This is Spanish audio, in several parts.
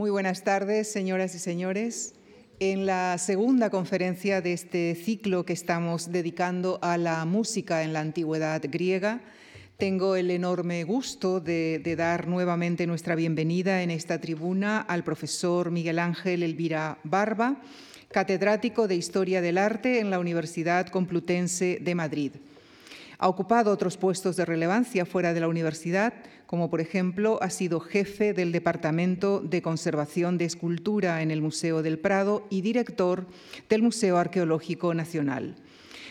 Muy buenas tardes, señoras y señores. En la segunda conferencia de este ciclo que estamos dedicando a la música en la antigüedad griega, tengo el enorme gusto de, dar nuevamente nuestra bienvenida en esta tribuna al profesor Miguel Ángel Elvira Barba, catedrático de Historia del Arte en la Universidad Complutense de Madrid. Ha ocupado otros puestos de relevancia fuera de la universidad, como por ejemplo ha sido jefe del Departamento de Conservación de Escultura en el Museo del Prado y director del Museo Arqueológico Nacional.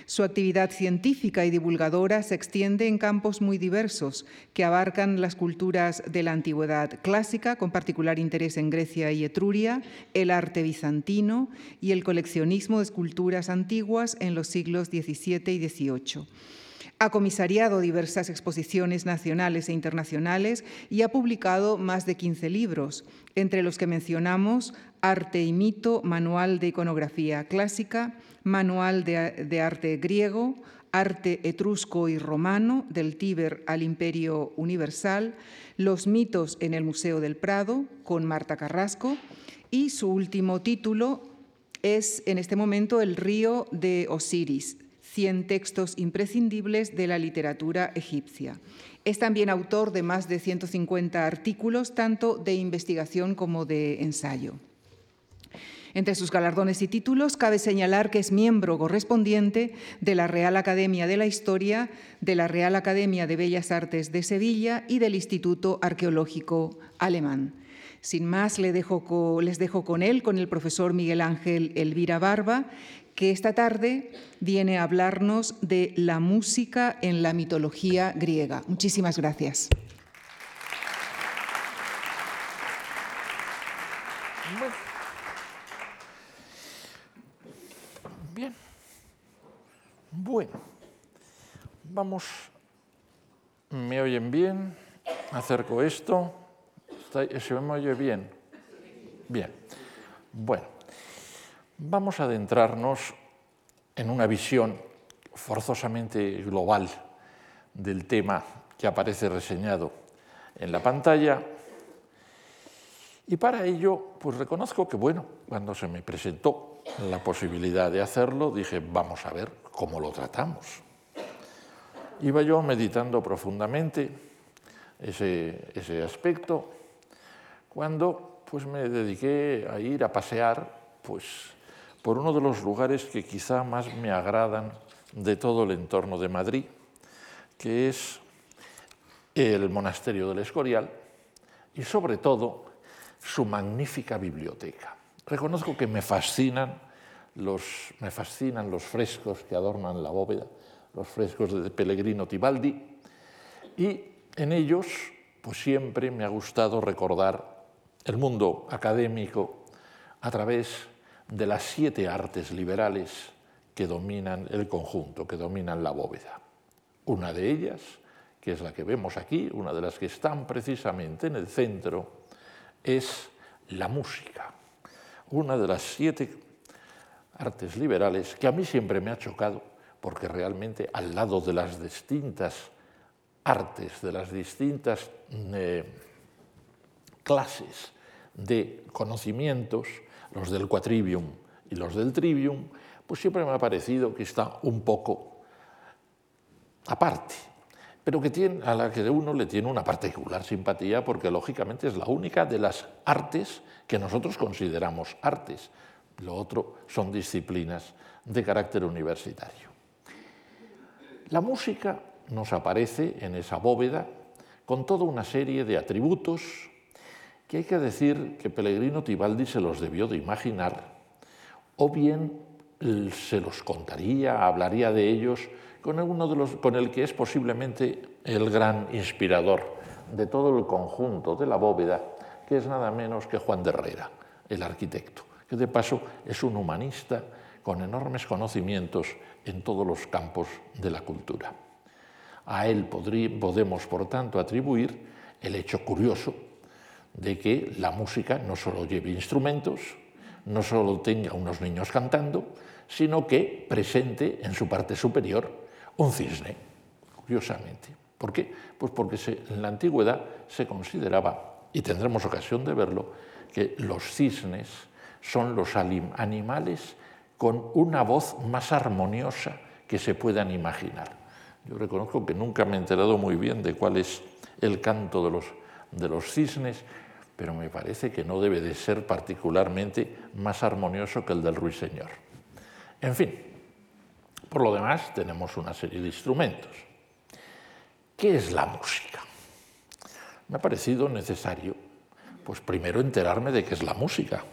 Su actividad científica y divulgadora se extiende en campos muy diversos que abarcan las culturas de la antigüedad clásica, con particular interés en Grecia y Etruria, el arte bizantino y el coleccionismo de esculturas antiguas en los siglos XVII y XVIII. Ha comisariado diversas exposiciones nacionales e internacionales y ha publicado más de 15 libros, entre los que mencionamos Arte y mito, Manual de iconografía clásica, Manual de, arte griego, Arte etrusco y romano, del Tíber al Imperio Universal, Los mitos en el Museo del Prado, con Marta Carrasco, y su último título es en este momento El río de Osiris, 100 textos imprescindibles de la literatura egipcia. Es también autor de más de 150 artículos, tanto de investigación como de ensayo. Entre sus galardones y títulos cabe señalar que es miembro correspondiente de la Real Academia de la Historia, de la Real Academia de Bellas Artes de Sevilla y del Instituto Arqueológico Alemán. Sin más, les dejo con él, con el profesor Miguel Ángel Elvira Barba, que esta tarde viene a hablarnos de la música en la mitología griega. Muchísimas gracias. Bien. Bueno, vamos. ¿Me oyen bien? Acerco esto. ¿Se me oye bien? Bien. Bueno. Vamos a adentrarnos en una visión forzosamente global del tema que aparece reseñado en la pantalla. Y para ello, pues reconozco que, bueno, cuando se me presentó la posibilidad de hacerlo, dije, vamos a ver cómo lo tratamos. Iba yo meditando profundamente ese, ese aspecto cuando pues me dediqué a ir a pasear pues por uno de los lugares que quizá más me agradan de todo el entorno de Madrid, que es el monasterio del Escorial y sobre todo su magnífica biblioteca. Reconozco que me fascinan los, me fascinan los frescos que adornan la bóveda, los frescos de Pellegrino Tibaldi, y en ellos pues siempre me ha gustado recordar el mundo académico a través de las siete artes liberales que dominan el conjunto, que dominan la bóveda. Una de ellas, que es la que vemos aquí, una de las que están precisamente en el centro, es la música. Una de las siete artes liberales que a mí siempre me ha chocado, porque realmente al lado de las distintas artes, de las distintas eh, clases de conocimientos, los del quatrivium y los del trivium, pues siempre me ha parecido que está un poco aparte, pero que a la que uno le tiene una particular simpatía porque lógicamente es la única de las artes que nosotros consideramos artes. Lo otro son disciplinas de carácter universitario. La música nos aparece en esa bóveda con toda una serie de atributos que hay que decir que Pellegrino Tibaldi se los debió de imaginar, o bien se los contaría, hablaría de ellos con, uno de los, con el que es posiblemente el gran inspirador de todo el conjunto de la bóveda, que es nada menos que Juan de Herrera, el arquitecto, que de paso es un humanista con enormes conocimientos en todos los campos de la cultura. A él podemos, por tanto, atribuir el hecho curioso de que la música no solo lleve instrumentos, no solo tenga unos niños cantando, sino que presente en su parte superior un cisne, curiosamente. ¿Por qué? Pues porque en la antigüedad se consideraba, y tendremos ocasión de verlo, que los cisnes son los animales con una voz más armoniosa que se puedan imaginar. Yo reconozco que nunca me he enterado muy bien de cuál es el canto de los, de los cisnes, pero me parece que no debe de ser particularmente más armonioso que el del ruiseñor. En fin, por lo demás tenemos una serie de instrumentos. ¿Qué es la música? Me ha parecido necesario, pues primero enterarme de qué es la música,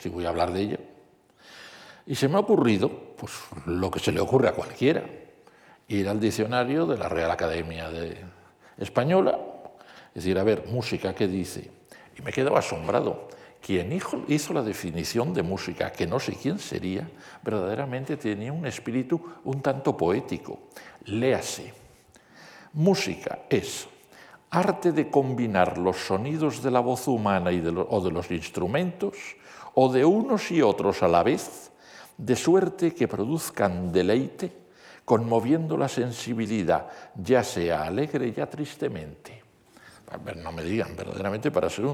si voy a hablar de ella. Y se me ha ocurrido, pues lo que se le ocurre a cualquiera, ir al diccionario de la Real Academia de Española, es decir, a ver, música, ¿qué dice? Y me he quedado asombrado. Quien hizo la definición de música, que no sé quién sería, verdaderamente tenía un espíritu un tanto poético. Léase. Música es arte de combinar los sonidos de la voz humana y de o de los instrumentos, o de unos y otros a la vez, de suerte que produzcan deleite conmoviendo la sensibilidad, ya sea alegre, ya tristemente. No me digan, verdaderamente para ser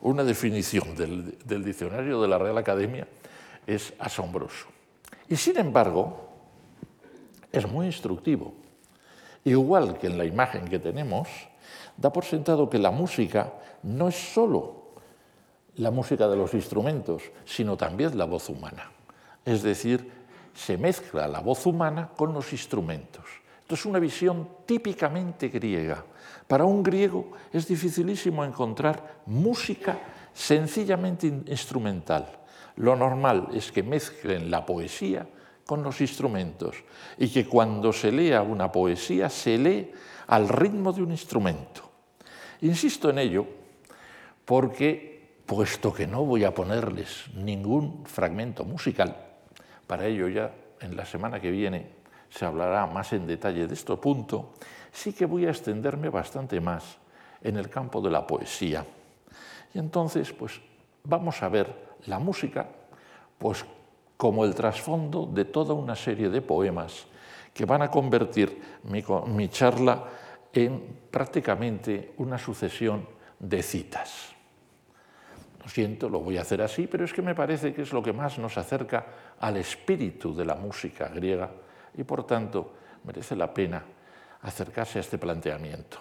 una definición del, del diccionario de la Real Academia es asombroso. Y sin embargo, es muy instructivo. Igual que en la imagen que tenemos, da por sentado que la música no es sólo la música de los instrumentos, sino también la voz humana. Es decir, se mezcla la voz humana con los instrumentos. Esto es una visión típicamente griega. Para un griego es dificilísimo encontrar música sencillamente instrumental. Lo normal es que mezclen la poesía con los instrumentos y que cuando se lea una poesía se lee al ritmo de un instrumento. Insisto en ello porque, puesto que no voy a ponerles ningún fragmento musical, para ello ya en la semana que viene se hablará más en detalle de este punto, sí que voy a extenderme bastante más en el campo de la poesía. Y entonces, pues vamos a ver la música pues como el trasfondo de toda una serie de poemas que van a convertir mi, mi charla en prácticamente una sucesión de citas. Lo siento, lo voy a hacer así, pero es que me parece que es lo que más nos acerca al espíritu de la música griega y por tanto merece la pena acercarse a este planteamiento.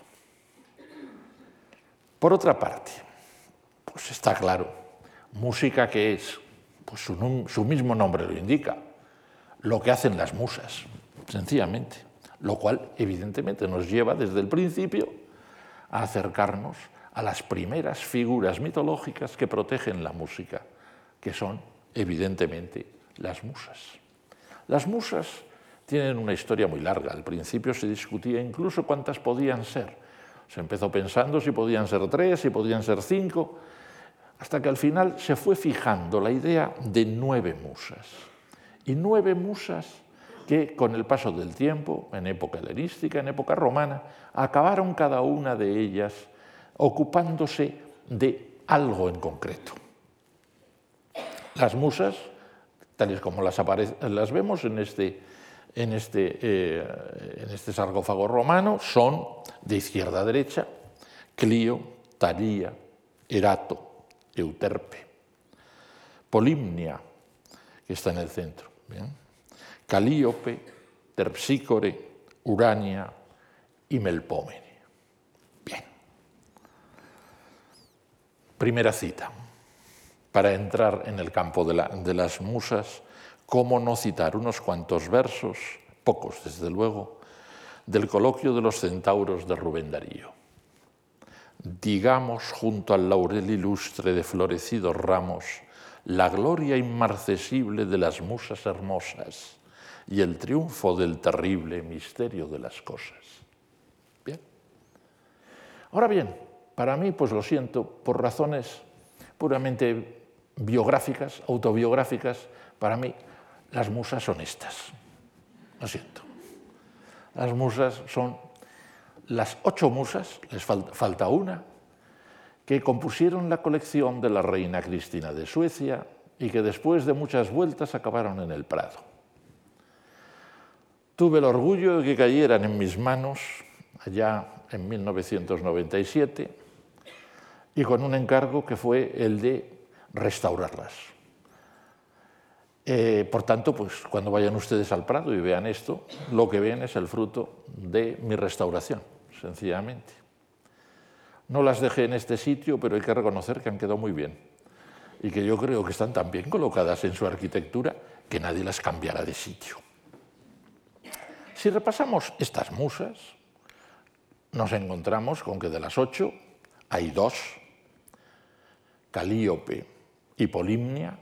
Por otra parte, pues está claro, música que es, pues su, su mismo nombre lo indica, lo que hacen las musas, sencillamente, lo cual evidentemente nos lleva desde el principio a acercarnos a las primeras figuras mitológicas que protegen la música, que son evidentemente las musas. Las musas tienen una historia muy larga. Al principio se discutía incluso cuántas podían ser. Se empezó pensando si podían ser tres, si podían ser cinco, hasta que al final se fue fijando la idea de nueve musas. Y nueve musas que con el paso del tiempo, en época helenística, en época romana, acabaron cada una de ellas ocupándose de algo en concreto. Las musas, tales como las, las vemos en este, en, este, eh, en este sarcófago romano, son de izquierda a derecha Clio, Talía, Erato, Euterpe, Polimnia, que está en el centro, Calíope, Terpsícore, Urania y Melpómene. Primera cita. Para entrar en el campo de, las musas, ¿cómo no citar unos cuantos versos, pocos desde luego, del coloquio de los centauros de Rubén Darío? Digamos junto al laurel ilustre de florecidos ramos la gloria inmarcesible de las musas hermosas y el triunfo del terrible misterio de las cosas. Bien. Ahora bien, para mí, pues lo siento, por razones puramente biográficas, autobiográficas, para mí las musas son estas. Lo siento. Las musas son las ocho musas, les falta una, que compusieron la colección de la reina Cristina de Suecia y que después de muchas vueltas acabaron en el Prado. Tuve el orgullo de que cayeran en mis manos allá en 1997 y con un encargo que fue el de restaurarlas. Eh, por tanto, pues cuando vayan ustedes al Prado y vean esto, lo que ven es el fruto de mi restauración, sencillamente. No las dejé en este sitio, pero hay que reconocer que han quedado muy bien y que yo creo que están tan bien colocadas en su arquitectura que nadie las cambiará de sitio. Si repasamos estas musas, nos encontramos con que de las ocho hay dos, Calíope y Polimnia,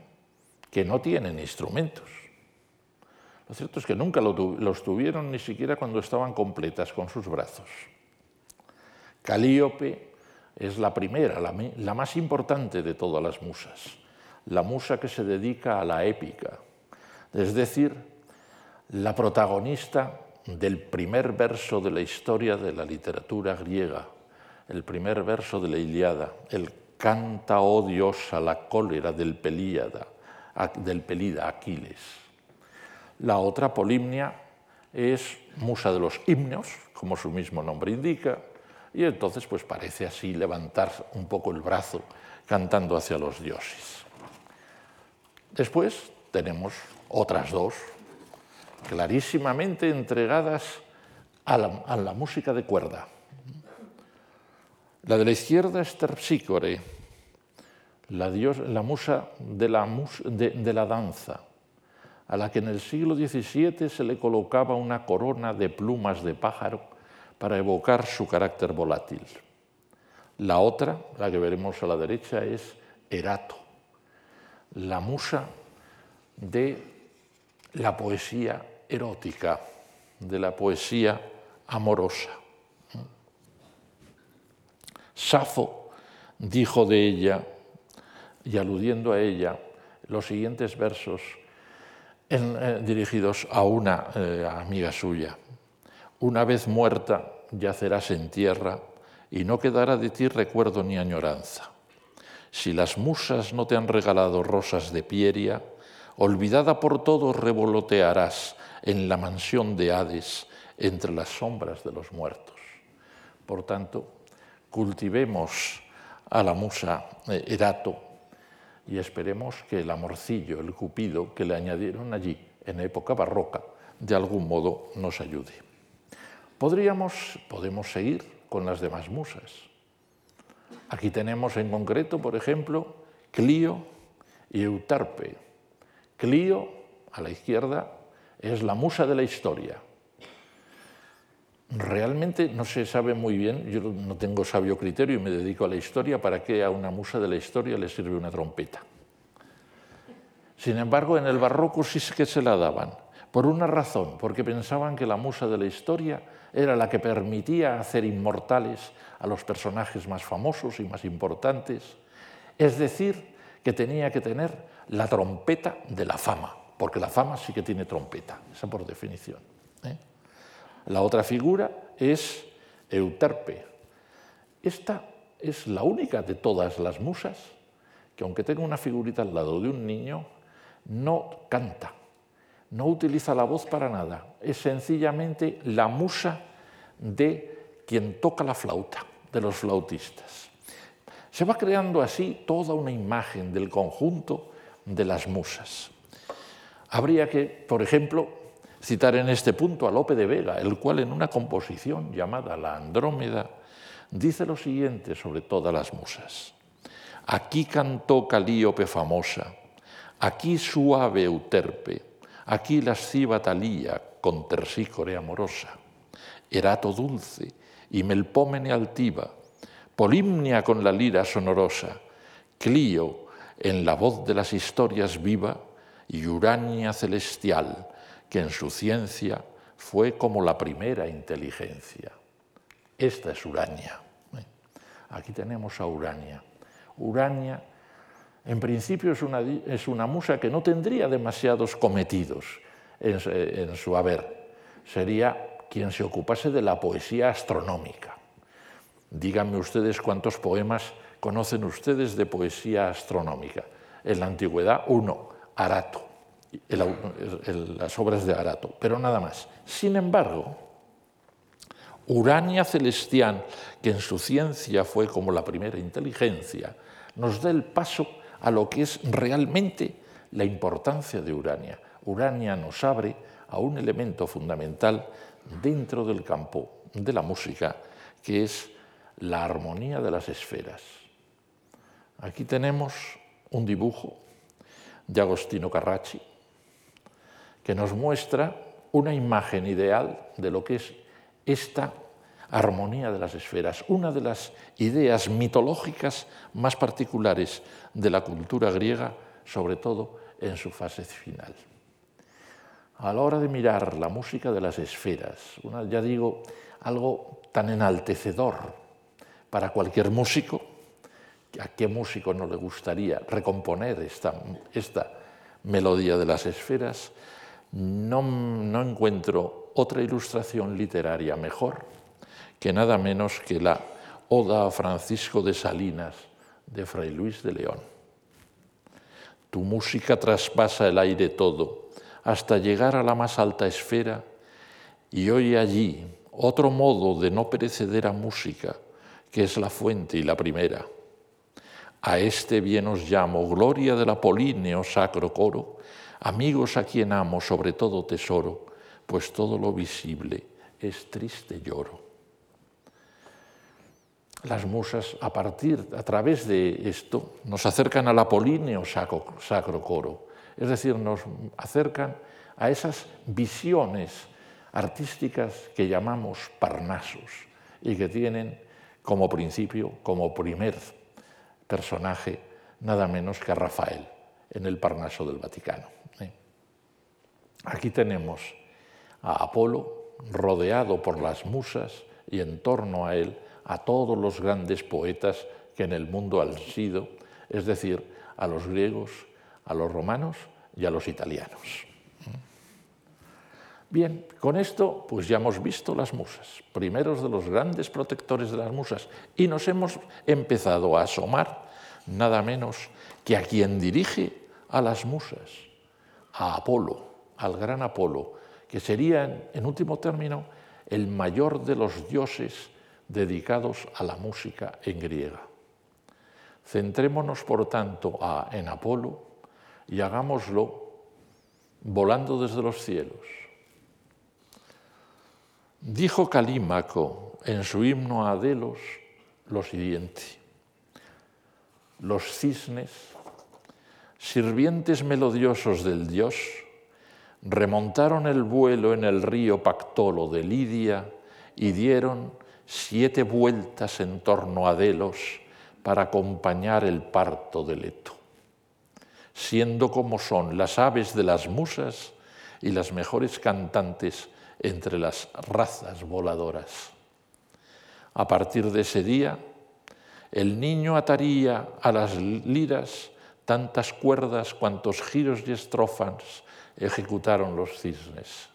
que no tienen instrumentos. Lo cierto es que nunca los tuvieron ni siquiera cuando estaban completas con sus brazos. Calíope es la primera, la, más importante de todas las musas, la musa que se dedica a la épica, es decir, la protagonista del primer verso de la historia de la literatura griega, el primer verso de la Iliada, el canta, oh Dios, a la cólera del Pelíada, del Pelida, Aquiles. La otra, Polimnia, es musa de los himnos, como su mismo nombre indica, y entonces pues parece así levantar un poco el brazo cantando hacia los dioses. Después tenemos otras dos, clarísimamente entregadas a la, música de cuerda. La de la izquierda es Terpsícore, la, la musa, de la, de la danza, a la que en el siglo XVII se le colocaba una corona de plumas de pájaro para evocar su carácter volátil. La otra, la que veremos a la derecha, es Erato, la musa de la poesía erótica, de la poesía amorosa. Safo dijo de ella, y aludiendo a ella, los siguientes versos eh, dirigidos a una eh, amiga suya. Una vez muerta, yacerás en tierra y no quedará de ti recuerdo ni añoranza. Si las musas no te han regalado rosas de pieria, olvidada por todos revolotearás en la mansión de Hades entre las sombras de los muertos. Por tanto, cultivemos a la musa eh, Erato y esperemos que el amorcillo, el cupido que le añadieron allí en época barroca, de algún modo nos ayude. Podríamos, podemos seguir con las demás musas. Aquí tenemos en concreto, por ejemplo, Clio y Eutarpe. Clio, a la izquierda, es la musa de la historia. Realmente no se sabe muy bien, yo no tengo sabio criterio y me dedico a la historia, para qué a una musa de la historia le sirve una trompeta. Sin embargo, en el barroco sí que se la daban, por una razón, porque pensaban que la musa de la historia era la que permitía hacer inmortales a los personajes más famosos y más importantes, es decir, que tenía que tener la trompeta de la fama porque la fama sí que tiene trompeta, esa por definición. ¿eh? La otra figura es Euterpe. Esta es la única de todas las musas que aunque tenga una figurita al lado de un niño, no canta, no utiliza la voz para nada, es sencillamente la musa de quien toca la flauta, de los flautistas. Se va creando así toda una imagen del conjunto de las musas. Habría que, por ejemplo, citar en este punto a Lope de Vega, el cual en una composición llamada La Andrómeda dice lo siguiente sobre todas las musas. Aquí cantó Calíope famosa, aquí suave Euterpe, aquí lasciva Talía con tersícore amorosa, Erato dulce y Melpómene altiva, Polimnia con la lira sonorosa, Clio en la voz de las historias viva, y Urania celestial, que en su ciencia fue como la primera inteligencia. Esta es Urania. Aquí tenemos a Urania. Urania, en principio, es una, es una musa que no tendría demasiados cometidos en, en su haber. Sería quien se ocupase de la poesía astronómica. Díganme ustedes cuántos poemas conocen ustedes de poesía astronómica. En la antigüedad, uno, Arato, las obras de Arato, pero nada más. Sin embargo, Urania Celestial, que en su ciencia fue como la primera inteligencia, nos da el paso a lo que es realmente la importancia de Urania. Urania nos abre a un elemento fundamental dentro del campo de la música, que es la armonía de las esferas. Aquí tenemos un dibujo de Agostino Carracci que nos muestra una imagen ideal de lo que es esta armonía de las esferas, una de las ideas mitológicas más particulares de la cultura griega, sobre todo en su fase final. A la hora de mirar la música de las esferas, ya digo, algo tan enaltecedor para cualquier músico, ¿a qué músico no le gustaría recomponer esta, esta melodía de las esferas? No, encuentro otra ilustración literaria mejor que nada menos que la Oda a Francisco de Salinas de Fray Luis de León. Tu música traspasa el aire todo hasta llegar a la más alta esfera y oye allí otro modo de no perecedera música, que es la fuente y la primera. A este bien os llamo, gloria del apolíneo sacro coro, amigos a quien amo sobre todo tesoro, pues todo lo visible es triste lloro. Las musas, a partir, a través de esto, nos acercan al apolíneo sacro, sacro coro, es decir, nos acercan a esas visiones artísticas que llamamos parnasos y que tienen como principio, como primer personaje, nada menos que a Rafael en el Parnaso del Vaticano. Aquí tenemos a Apolo rodeado por las musas y en torno a él a todos los grandes poetas que en el mundo han sido, es decir, a los griegos, a los romanos y a los italianos. Bien, con esto pues ya hemos visto las musas, primeros de los grandes protectores de las musas, y nos hemos empezado a asomar nada menos que a quien dirige a las musas, a Apolo, al gran Apolo, que sería en último término el mayor de los dioses dedicados a la música en griega. Centrémonos, por tanto, en Apolo y hagámoslo volando desde los cielos Dijo Calímaco en su himno a Delos lo siguiente, los cisnes, sirvientes melodiosos del dios, remontaron el vuelo en el río Pactolo de Lidia y dieron siete vueltas en torno a Delos para acompañar el parto de Leto, siendo como son las aves de las musas y las mejores cantantes entre las razas voladoras. A partir de ese día, el niño ataría a las liras tantas cuerdas cuantos giros y estrofas ejecutaron los cisnes,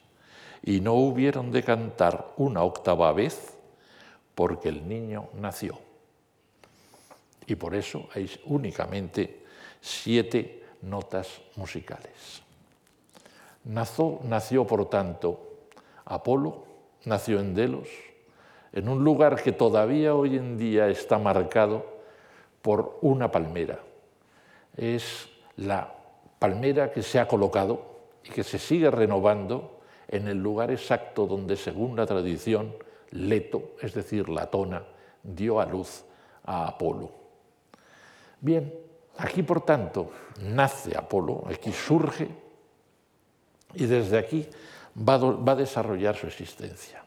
y no hubieron de cantar una octava vez porque el niño nació. Y por eso hay únicamente siete notas musicales. Nació, nació por tanto, Apolo nació en Delos, en un lugar que todavía hoy en día está marcado por una palmera. Es la palmera que se ha colocado y que se sigue renovando en el lugar exacto donde, según la tradición, Leto, es decir, Latona, dio a luz a Apolo. Bien, aquí por tanto nace Apolo, aquí surge, y desde aquí va a desarrollar su existencia.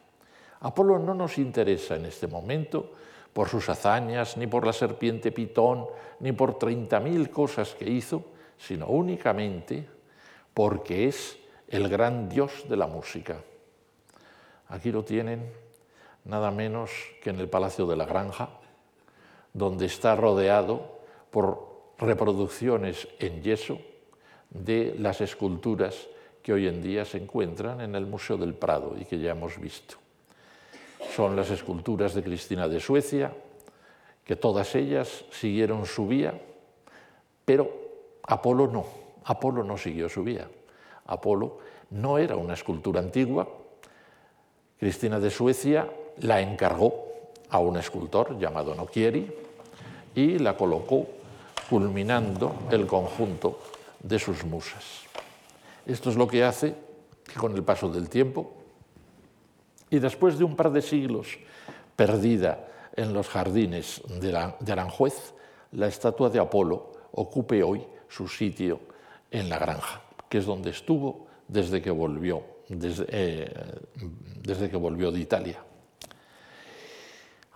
Apolo no nos interesa en este momento por sus hazañas, ni por la serpiente Pitón, ni por 30.000 cosas que hizo, sino únicamente porque es el gran dios de la música. Aquí lo tienen nada menos que en el Palacio de la Granja, donde está rodeado por reproducciones en yeso de las esculturas que hoy en día se encuentran en el Museo del Prado y que ya hemos visto. Son las esculturas de Cristina de Suecia, que todas ellas siguieron su vía, pero Apolo no, Apolo no siguió su vía. Apolo no era una escultura antigua. Cristina de Suecia la encargó a un escultor llamado Nochieri y la colocó culminando el conjunto de sus musas. Esto es lo que hace que con el paso del tiempo y después de un par de siglos perdida en los jardines de, Aranjuez, la estatua de Apolo ocupe hoy su sitio en la granja, que es donde estuvo desde que volvió, desde, eh, desde que volvió de Italia.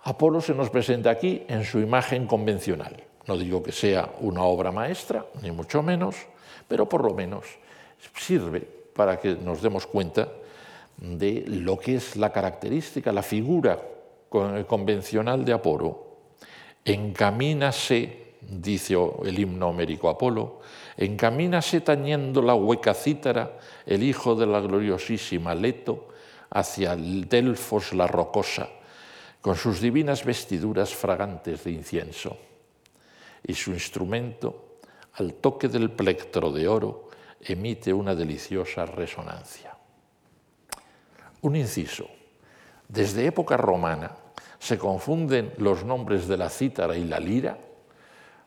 Apolo se nos presenta aquí en su imagen convencional. No digo que sea una obra maestra, ni mucho menos, pero por lo menos sirve para que nos demos cuenta de lo que es la característica, la figura convencional de Apolo. Encamínase, dice el himno homérico Apolo, encamínase tañendo la hueca cítara el hijo de la gloriosísima Leto hacia el Delfos la rocosa, con sus divinas vestiduras fragantes de incienso, y su instrumento, al toque del plectro de oro, emite una deliciosa resonancia. Un inciso. Desde época romana se confunden los nombres de la cítara y la lira,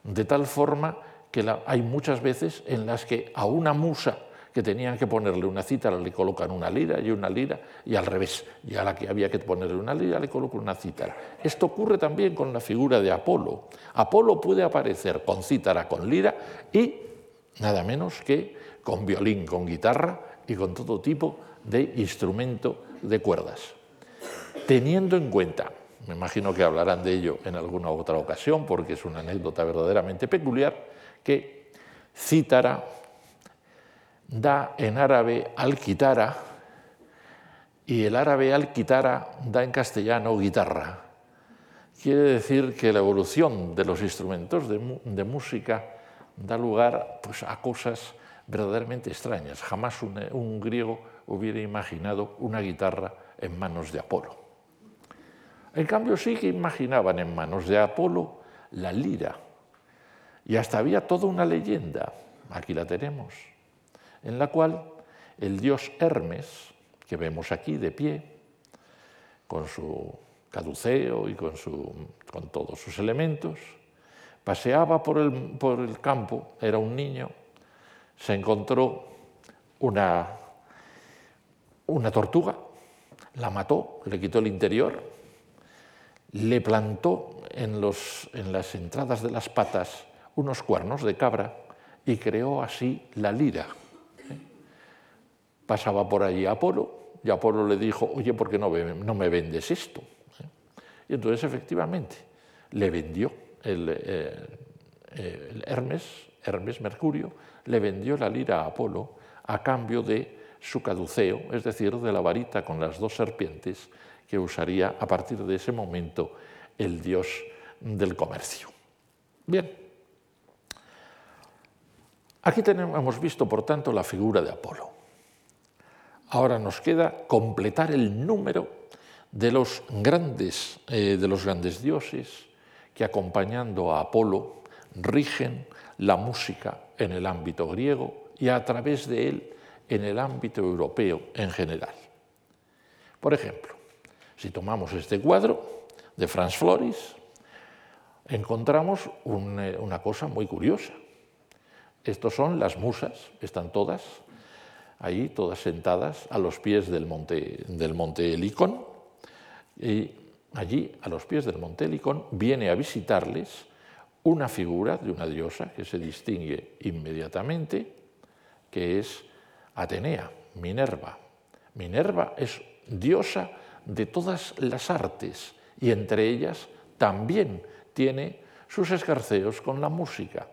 de tal forma que hay muchas veces en las que a una musa que tenían que ponerle una cítara le colocan una lira y una lira y al revés, y a la que había que ponerle una lira le colocan una cítara. Esto ocurre también con la figura de Apolo. Apolo puede aparecer con cítara, con lira y nada menos que con violín, con guitarra y con todo tipo de instrumento de cuerdas. Teniendo en cuenta, me imagino que hablarán de ello en alguna otra ocasión porque es una anécdota verdaderamente peculiar, que cítara, da en árabe alquitara y el árabe alquitara da en castellano guitarra. Quiere decir que la evolución de los instrumentos de, música da lugar pues, a cosas verdaderamente extrañas. Jamás un, un griego hubiera imaginado una guitarra en manos de Apolo. En cambio sí que imaginaban en manos de Apolo la lira. Y hasta había toda una leyenda, aquí la tenemos, en la cual el dios Hermes, que vemos aquí de pie, con su caduceo y con, con todos sus elementos, paseaba por el, por el campo, era un niño, se encontró una, una tortuga, la mató, le quitó el interior, le plantó en, las entradas de las patas unos cuernos de cabra y creó así la lira pasaba por allí Apolo y Apolo le dijo, oye, ¿por qué no, me vendes esto? Y entonces efectivamente le vendió eh, el, Hermes, Hermes Mercurio, le vendió la lira a Apolo a cambio de su caduceo, es decir, de la varita con las dos serpientes que usaría a partir de ese momento el dios del comercio. Bien, aquí tenemos, hemos visto, por tanto, la figura de Apolo. Ahora nos queda completar el número de los grandes, eh, de los grandes dioses que acompañando a Apolo rigen la música en el ámbito griego y a través de él en el ámbito europeo en general. Por ejemplo, si tomamos este cuadro de Franz Floris, encontramos eh, una cosa muy curiosa. Estos son las musas, están todas ahí todas sentadas a los pies del monte, del monte Helicón. Y allí, a los pies del monte Helicón, viene a visitarles una figura de una diosa que se distingue inmediatamente, que es Atenea, Minerva. Minerva es diosa de todas las artes y entre ellas también tiene sus escarceos con la música.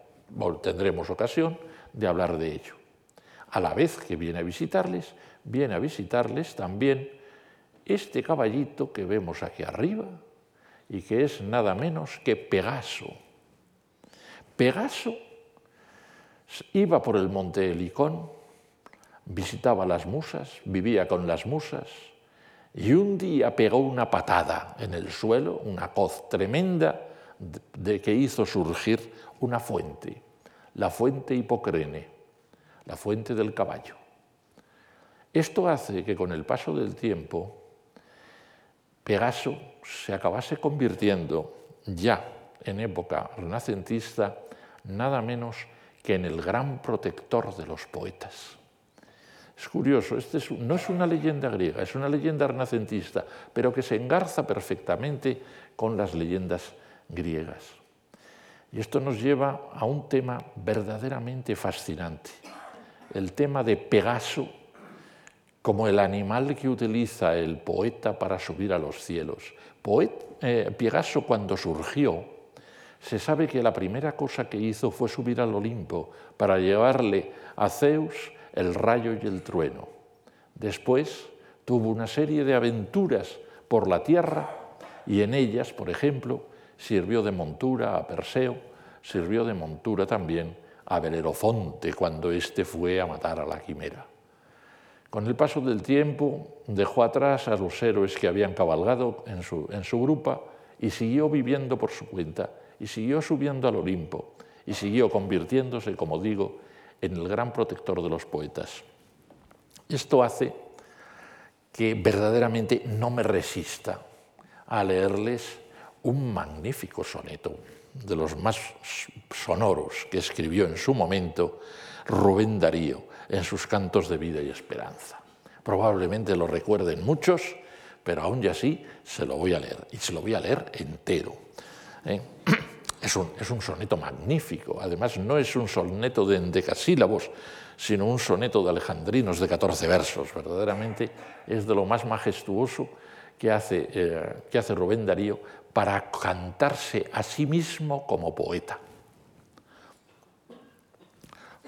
Tendremos ocasión de hablar de ello a la vez que viene a visitarles, viene a visitarles también este caballito que vemos aquí arriba y que es nada menos que Pegaso. Pegaso iba por el monte Helicón, visitaba las musas, vivía con las musas y un día pegó una patada en el suelo, una coz tremenda de que hizo surgir una fuente, la fuente Hipocrene la fuente del caballo. Esto hace que con el paso del tiempo Pegaso se acabase convirtiendo ya en época renacentista nada menos que en el gran protector de los poetas. Es curioso, este no es una leyenda griega, es una leyenda renacentista, pero que se engarza perfectamente con las leyendas griegas. Y esto nos lleva a un tema verdaderamente fascinante, el tema de Pegaso como el animal que utiliza el poeta para subir a los cielos. Eh, Pegaso cuando surgió, se sabe que la primera cosa que hizo fue subir al Olimpo para llevarle a Zeus el rayo y el trueno. Después tuvo una serie de aventuras por la tierra y en ellas, por ejemplo, sirvió de montura a Perseo, sirvió de montura también a Belerofonte cuando éste fue a matar a la quimera. Con el paso del tiempo dejó atrás a los héroes que habían cabalgado en su, en su grupa y siguió viviendo por su cuenta y siguió subiendo al Olimpo y siguió convirtiéndose, como digo, en el gran protector de los poetas. Esto hace que verdaderamente no me resista a leerles un magnífico soneto, de los más sonoros que escribió en su momento Rubén Darío en sus cantos de vida y esperanza. Probablemente lo recuerden muchos, pero aún y así se lo voy a leer, y se lo voy a leer entero. ¿eh? Es un, soneto magnífico, además no es un soneto de endecasílabos, sino un soneto de alejandrinos de 14 versos, verdaderamente es de lo más majestuoso que hace, eh, que hace Rubén Darío para cantarse a sí mismo como poeta.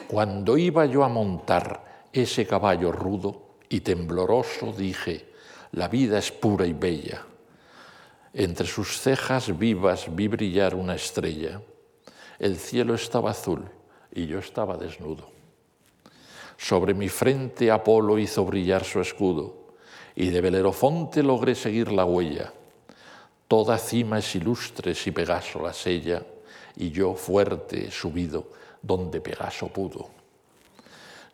Cuando iba yo a montar ese caballo rudo y tembloroso, dije, la vida es pura y bella entre sus cejas vivas vi brillar una estrella. El cielo estaba azul y yo estaba desnudo. Sobre mi frente Apolo hizo brillar su escudo y de Belerofonte logré seguir la huella. Toda cima es ilustre si Pegaso la sella y yo fuerte subido donde Pegaso pudo.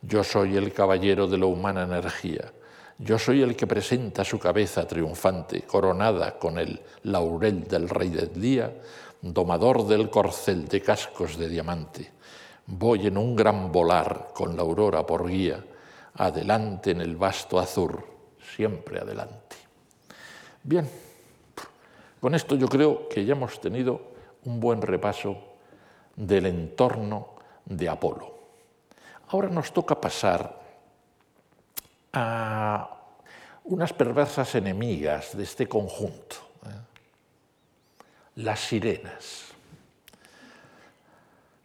Yo soy el caballero de la humana energía yo soy el que presenta su cabeza triunfante, coronada con el laurel del rey del día, domador del corcel de cascos de diamante. Voy en un gran volar con la aurora por guía, adelante en el vasto azur, siempre adelante. Bien, con esto yo creo que ya hemos tenido un buen repaso del entorno de Apolo. Ahora nos toca pasar a unas perversas enemigas de este conjunto, ¿eh? las sirenas.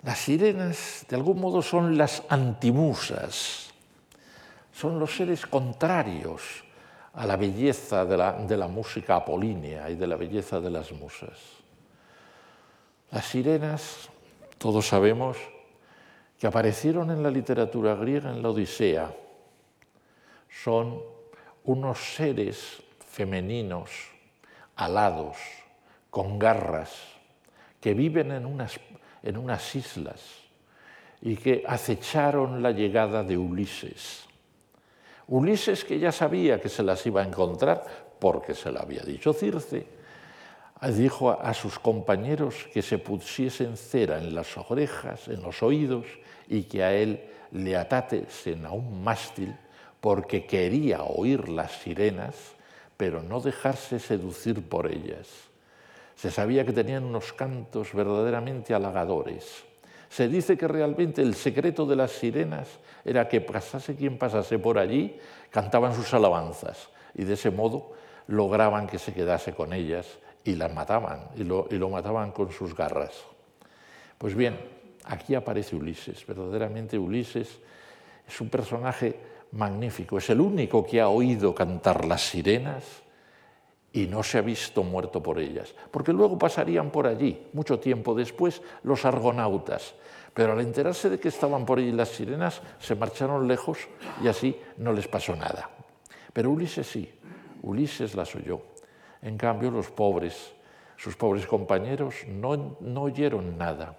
Las sirenas, de algún modo, son las antimusas, son los seres contrarios a la belleza de la, de la música apolínea y de la belleza de las musas. Las sirenas, todos sabemos, que aparecieron en la literatura griega en la Odisea, son unos seres femeninos alados, con garras, que viven en unas, en unas islas y que acecharon la llegada de Ulises. Ulises, que ya sabía que se las iba a encontrar porque se lo había dicho Circe, dijo a sus compañeros que se pusiesen cera en las orejas, en los oídos, y que a él le atasen a un mástil porque quería oír las sirenas, pero no dejarse seducir por ellas. Se sabía que tenían unos cantos verdaderamente halagadores. Se dice que realmente el secreto de las sirenas era que pasase quien pasase por allí, cantaban sus alabanzas y de ese modo lograban que se quedase con ellas y las mataban y lo, y lo mataban con sus garras. Pues bien, aquí aparece Ulises, verdaderamente Ulises es un personaje magnífico. Es el único que ha oído cantar las sirenas y no se ha visto muerto por ellas, porque luego pasarían por allí, mucho tiempo después, los argonautas, pero al enterarse de que estaban por allí las sirenas, se marcharon lejos y así no les pasó nada. Pero Ulises sí, Ulises las oyó. En cambio, los pobres, sus pobres compañeros, no, no oyeron nada.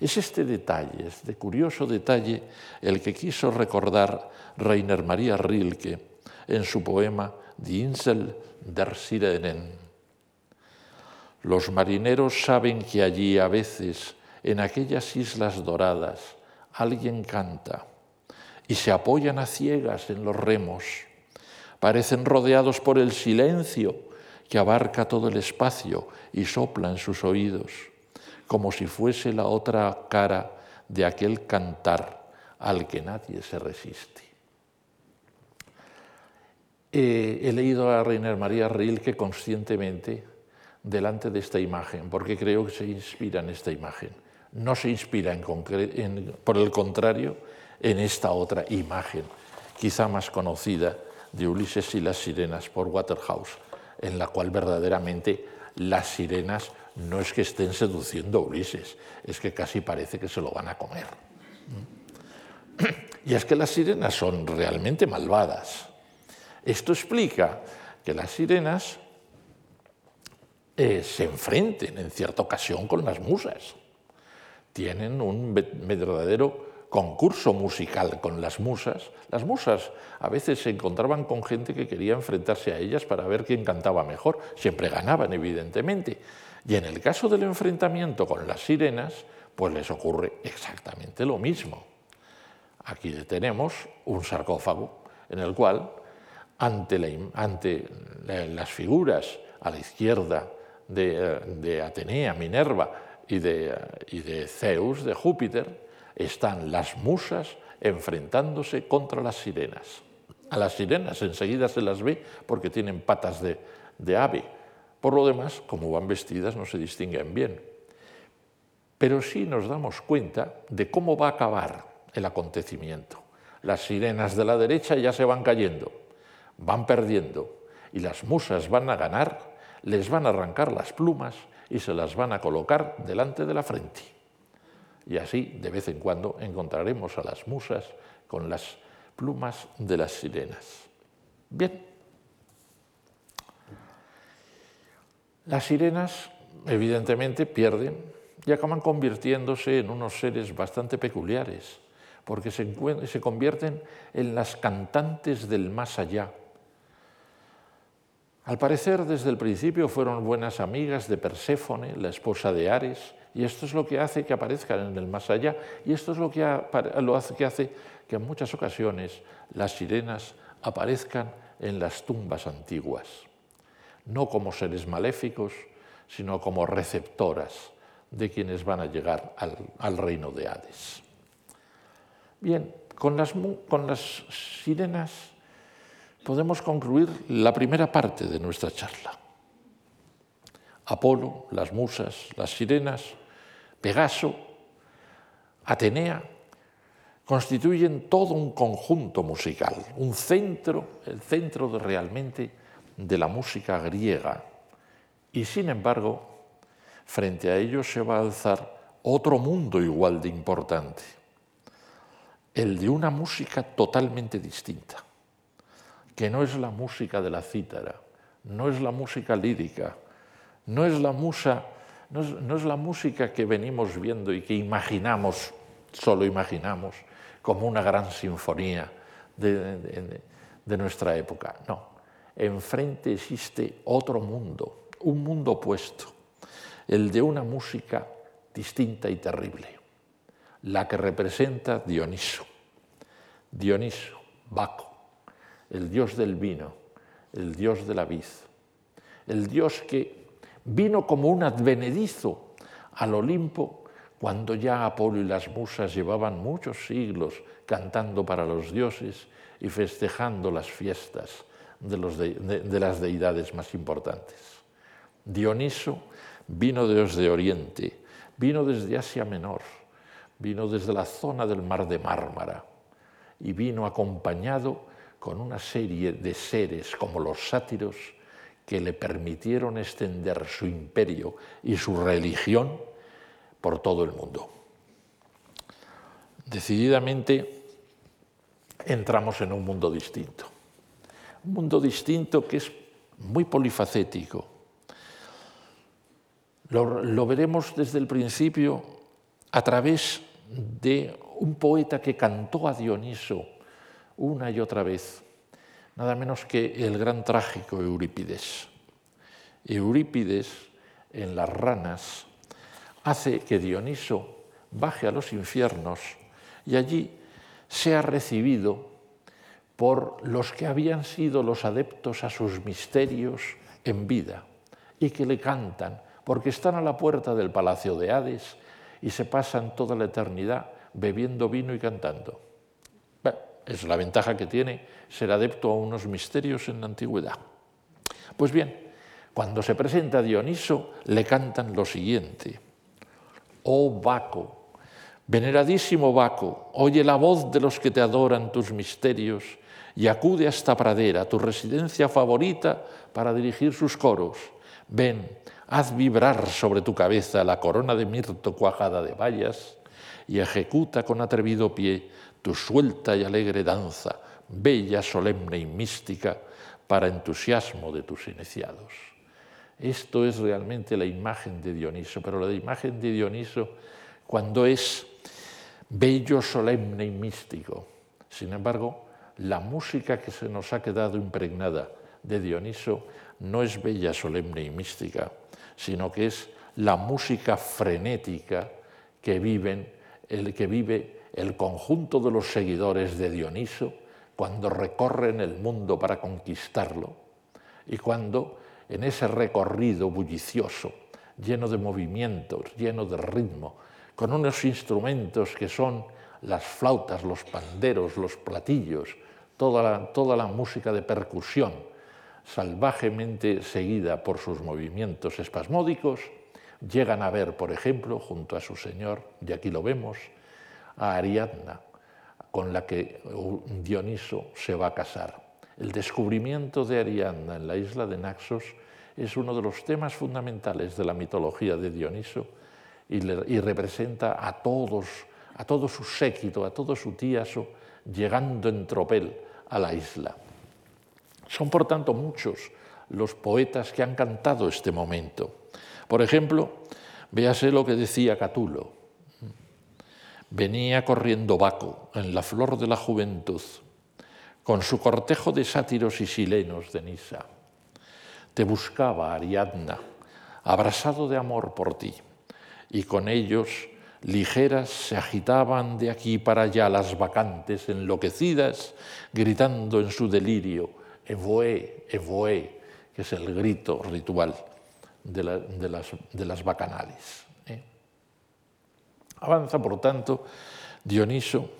Es este detalle, este curioso detalle, el que quiso recordar Rainer María Rilke en su poema die Insel der Sirenen. Los marineros saben que allí a veces, en aquellas islas doradas, alguien canta y se apoyan a ciegas en los remos. Parecen rodeados por el silencio que abarca todo el espacio y sopla en sus oídos, como si fuese la otra cara de aquel cantar al que nadie se resiste. Eh, he leído a Reiner María Rilke conscientemente delante de esta imagen, porque creo que se inspira en esta imagen. No se inspira, en, por el contrario, en esta otra imagen, quizá más conocida, de Ulises y las sirenas por Waterhouse, en la cual verdaderamente las sirenas no es que estén seduciendo a Ulises, es que casi parece que se lo van a comer. Y es que las sirenas son realmente malvadas. Esto explica que las sirenas eh, se enfrenten en cierta ocasión con las musas. Tienen un verdadero concurso musical con las musas. Las musas a veces se encontraban con gente que quería enfrentarse a ellas para ver quién cantaba mejor. Siempre ganaban, evidentemente. Y en el caso del enfrentamiento con las sirenas, pues les ocurre exactamente lo mismo. Aquí tenemos un sarcófago en el cual, ante, las figuras a la izquierda de, Atenea, Minerva y de, Zeus, de Júpiter, están las musas enfrentándose contra las sirenas. A las sirenas enseguida se las ve porque tienen patas de, ave. Por lo demás, como van vestidas, no se distinguen bien. Pero sí nos damos cuenta de cómo va a acabar el acontecimiento. Las sirenas de la derecha ya se van cayendo, van perdiendo, y las musas van a ganar les van a arrancar las plumas y se las van a colocar delante de la frente. Y así, de vez en cuando, encontraremos a las musas con las plumas de las sirenas. Bien. Las sirenas, evidentemente, pierden y acaban convirtiéndose en unos seres bastante peculiares, porque se, se convierten en las cantantes del más allá, al parecer, desde el principio fueron buenas amigas de Perséfone, la esposa de Ares, y esto es lo que hace que aparezcan en el más allá, y esto es lo que, hace, que hace que en muchas ocasiones las sirenas aparezcan en las tumbas antiguas, no como seres maléficos, sino como receptoras de quienes van a llegar al, reino de Hades. Bien, con las, con las sirenas podemos concluir la primera parte de nuestra charla. Apolo, las musas, las sirenas, Pegaso, Atenea, constituyen todo un conjunto musical, un centro, el centro de realmente de la música griega. Y sin embargo, frente a ello se va a alzar otro mundo igual de importante, el de una música totalmente distinta que no es la música de la cítara, no es la música lírica, no es la, musa, no es, la música que venimos viendo y que imaginamos, solo imaginamos, como una gran sinfonía de, de nuestra época. No, enfrente existe otro mundo, un mundo opuesto, el de una música distinta y terrible, la que representa Dioniso. Dioniso, Baco, el Dios del vino, el Dios de la vid, el Dios que vino como un advenedizo al Olimpo cuando ya Apolo y las musas llevaban muchos siglos cantando para los dioses y festejando las fiestas de, las deidades más importantes. Dioniso vino desde Oriente, vino desde Asia Menor, vino desde la zona del mar de Mármara y vino acompañado con una serie de seres como los sátiros que le permitieron extender su imperio y su religión por todo el mundo. Decididamente entramos en un mundo distinto, un mundo distinto que es muy polifacético. Lo, lo veremos desde el principio a través de un poeta que cantó a Dioniso una y otra vez, nada menos que el gran trágico Eurípides. Eurípides en las ranas hace que Dioniso baje a los infiernos y allí sea recibido por los que habían sido los adeptos a sus misterios en vida y que le cantan porque están a la puerta del palacio de Hades y se pasan toda la eternidad bebiendo vino y cantando. es la ventaja que tiene ser adepto a unos misterios en la antigüedad. Pues bien, cuando se presenta Dioniso, le cantan lo siguiente. Oh Baco, veneradísimo Baco, oye la voz de los que te adoran tus misterios y acude a esta pradera, tu residencia favorita, para dirigir sus coros. Ven, haz vibrar sobre tu cabeza la corona de mirto cuajada de bayas y ejecuta con atrevido pie tu suelta y alegre danza, bella, solemne y mística, para entusiasmo de tus iniciados. Esto es realmente la imagen de Dioniso, pero la imagen de Dioniso cuando es bello, solemne y místico. Sin embargo, la música que se nos ha quedado impregnada de Dioniso no es bella, solemne y mística, sino que es la música frenética que, viven, el, que vive el conjunto de los seguidores de Dioniso cuando recorren el mundo para conquistarlo y cuando en ese recorrido bullicioso, lleno de movimientos, lleno de ritmo, con unos instrumentos que son las flautas, los panderos, los platillos, toda la, música de percusión, salvajemente seguida por sus movimientos espasmódicos, llegan a ver, por ejemplo, junto a su señor, y aquí lo vemos, a Ariadna, con la que Dioniso se va a casar. El descubrimiento de Ariadna en la isla de Naxos es uno de los temas fundamentales de la mitología de Dioniso y, representa a todos, a todo su séquito, a todo su tíaso, llegando en tropel a la isla. Son, por tanto, muchos los poetas que han cantado este momento. Por ejemplo, véase lo que decía Catulo. Venía corriendo Baco en la flor de la juventud con su cortejo de sátiros y silenos de Nisa. Te buscaba Ariadna, abrasado de amor por ti, y con ellos ligeras se agitaban de aquí para allá las vacantes enloquecidas, gritando en su delirio, Evoé, Evoé, que es el grito ritual de, las, de bacanales. ¿eh? Avanza, por tanto, Dioniso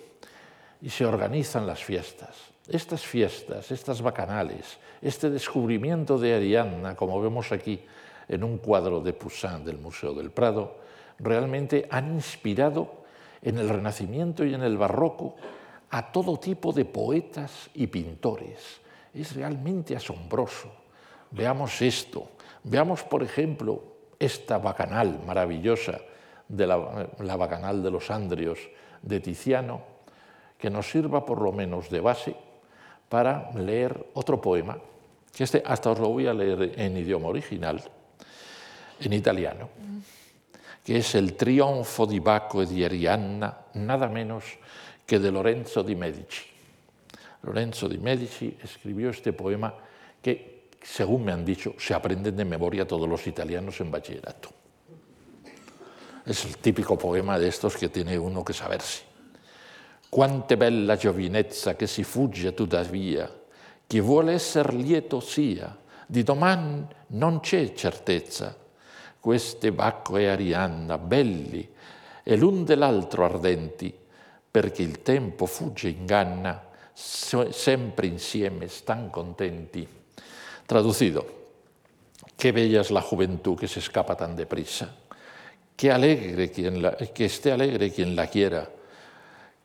y se organizan las fiestas. Estas fiestas, estas bacanales, este descubrimiento de Ariadna, como vemos aquí en un cuadro de Poussin del Museo del Prado, realmente han inspirado en el Renacimiento y en el Barroco a todo tipo de poetas y pintores. Es realmente asombroso. Veamos esto. Veamos, por ejemplo, esta bacanal maravillosa de la, la bacanal de los Andrios de Tiziano, que nos sirva por lo menos de base para leer otro poema, que este hasta os lo voy a leer en idioma original, en italiano, que es el Trionfo di Bacco e di Arianna, nada menos que de Lorenzo di Medici. Lorenzo di Medici escribió este poema que, según me han dicho, se aprenden de memoria todos los italianos en bachillerato. Es el típico poema de estos que tiene uno que saberse. Quante bella giovinezza che si fugge tuttavia, chi vuole esser lieto sia, di doman non c'è certezza. Queste e Arianna, belli, e l'un dell'altro ardenti, perché il tempo fugge e inganna, sempre insieme stan contenti. Traducido, qué bella es la juventud que se escapa tan deprisa, qué alegre quien la, que esté alegre quien la quiera,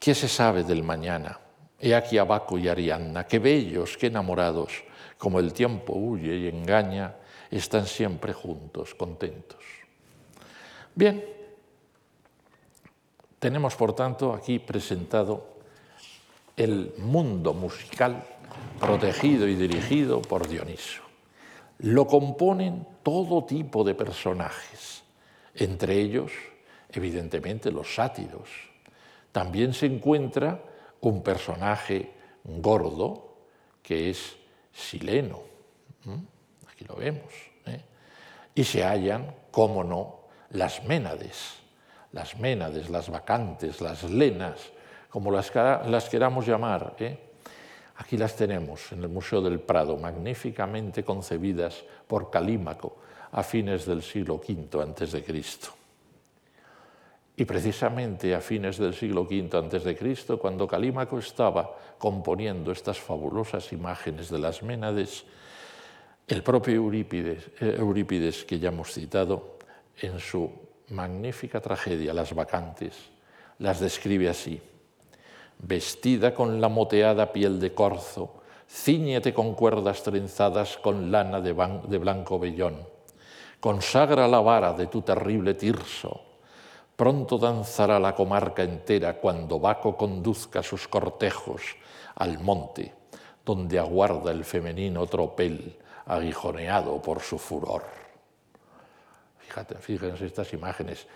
¿Qué se sabe del mañana? He aquí a Baco y Arianna, qué bellos, qué enamorados, como el tiempo huye y engaña, están siempre juntos, contentos. Bien, tenemos por tanto aquí presentado el mundo musical protegido y dirigido por Dioniso. Lo componen todo tipo de personajes, entre ellos, evidentemente, los sátiros, también se encuentra un personaje gordo, que es sileno. Lo vemos. ¿eh? Y se hallan, cómo no, las ménades, las ménades, las vacantes, las lenas, como las, las queramos llamar. ¿eh? Aquí las tenemos en el Museo del Prado, magníficamente concebidas por Calímaco a fines del siglo V antes de Cristo. Y precisamente a fines del siglo V antes de Cristo, cuando Calímaco estaba componiendo estas fabulosas imágenes de las Ménades, el propio Eurípides, eh, Eurípides que ya hemos citado, en su magnífica tragedia Las Vacantes, las describe así. Vestida con la moteada piel de corzo, cíñete con cuerdas trenzadas con lana de, blanco vellón, consagra la vara de tu terrible tirso, pronto danzará la comarca entera cuando Baco conduzca sus cortejos al monte, donde aguarda el femenino tropel aguijoneado por su furor. Fíjense estas imágenes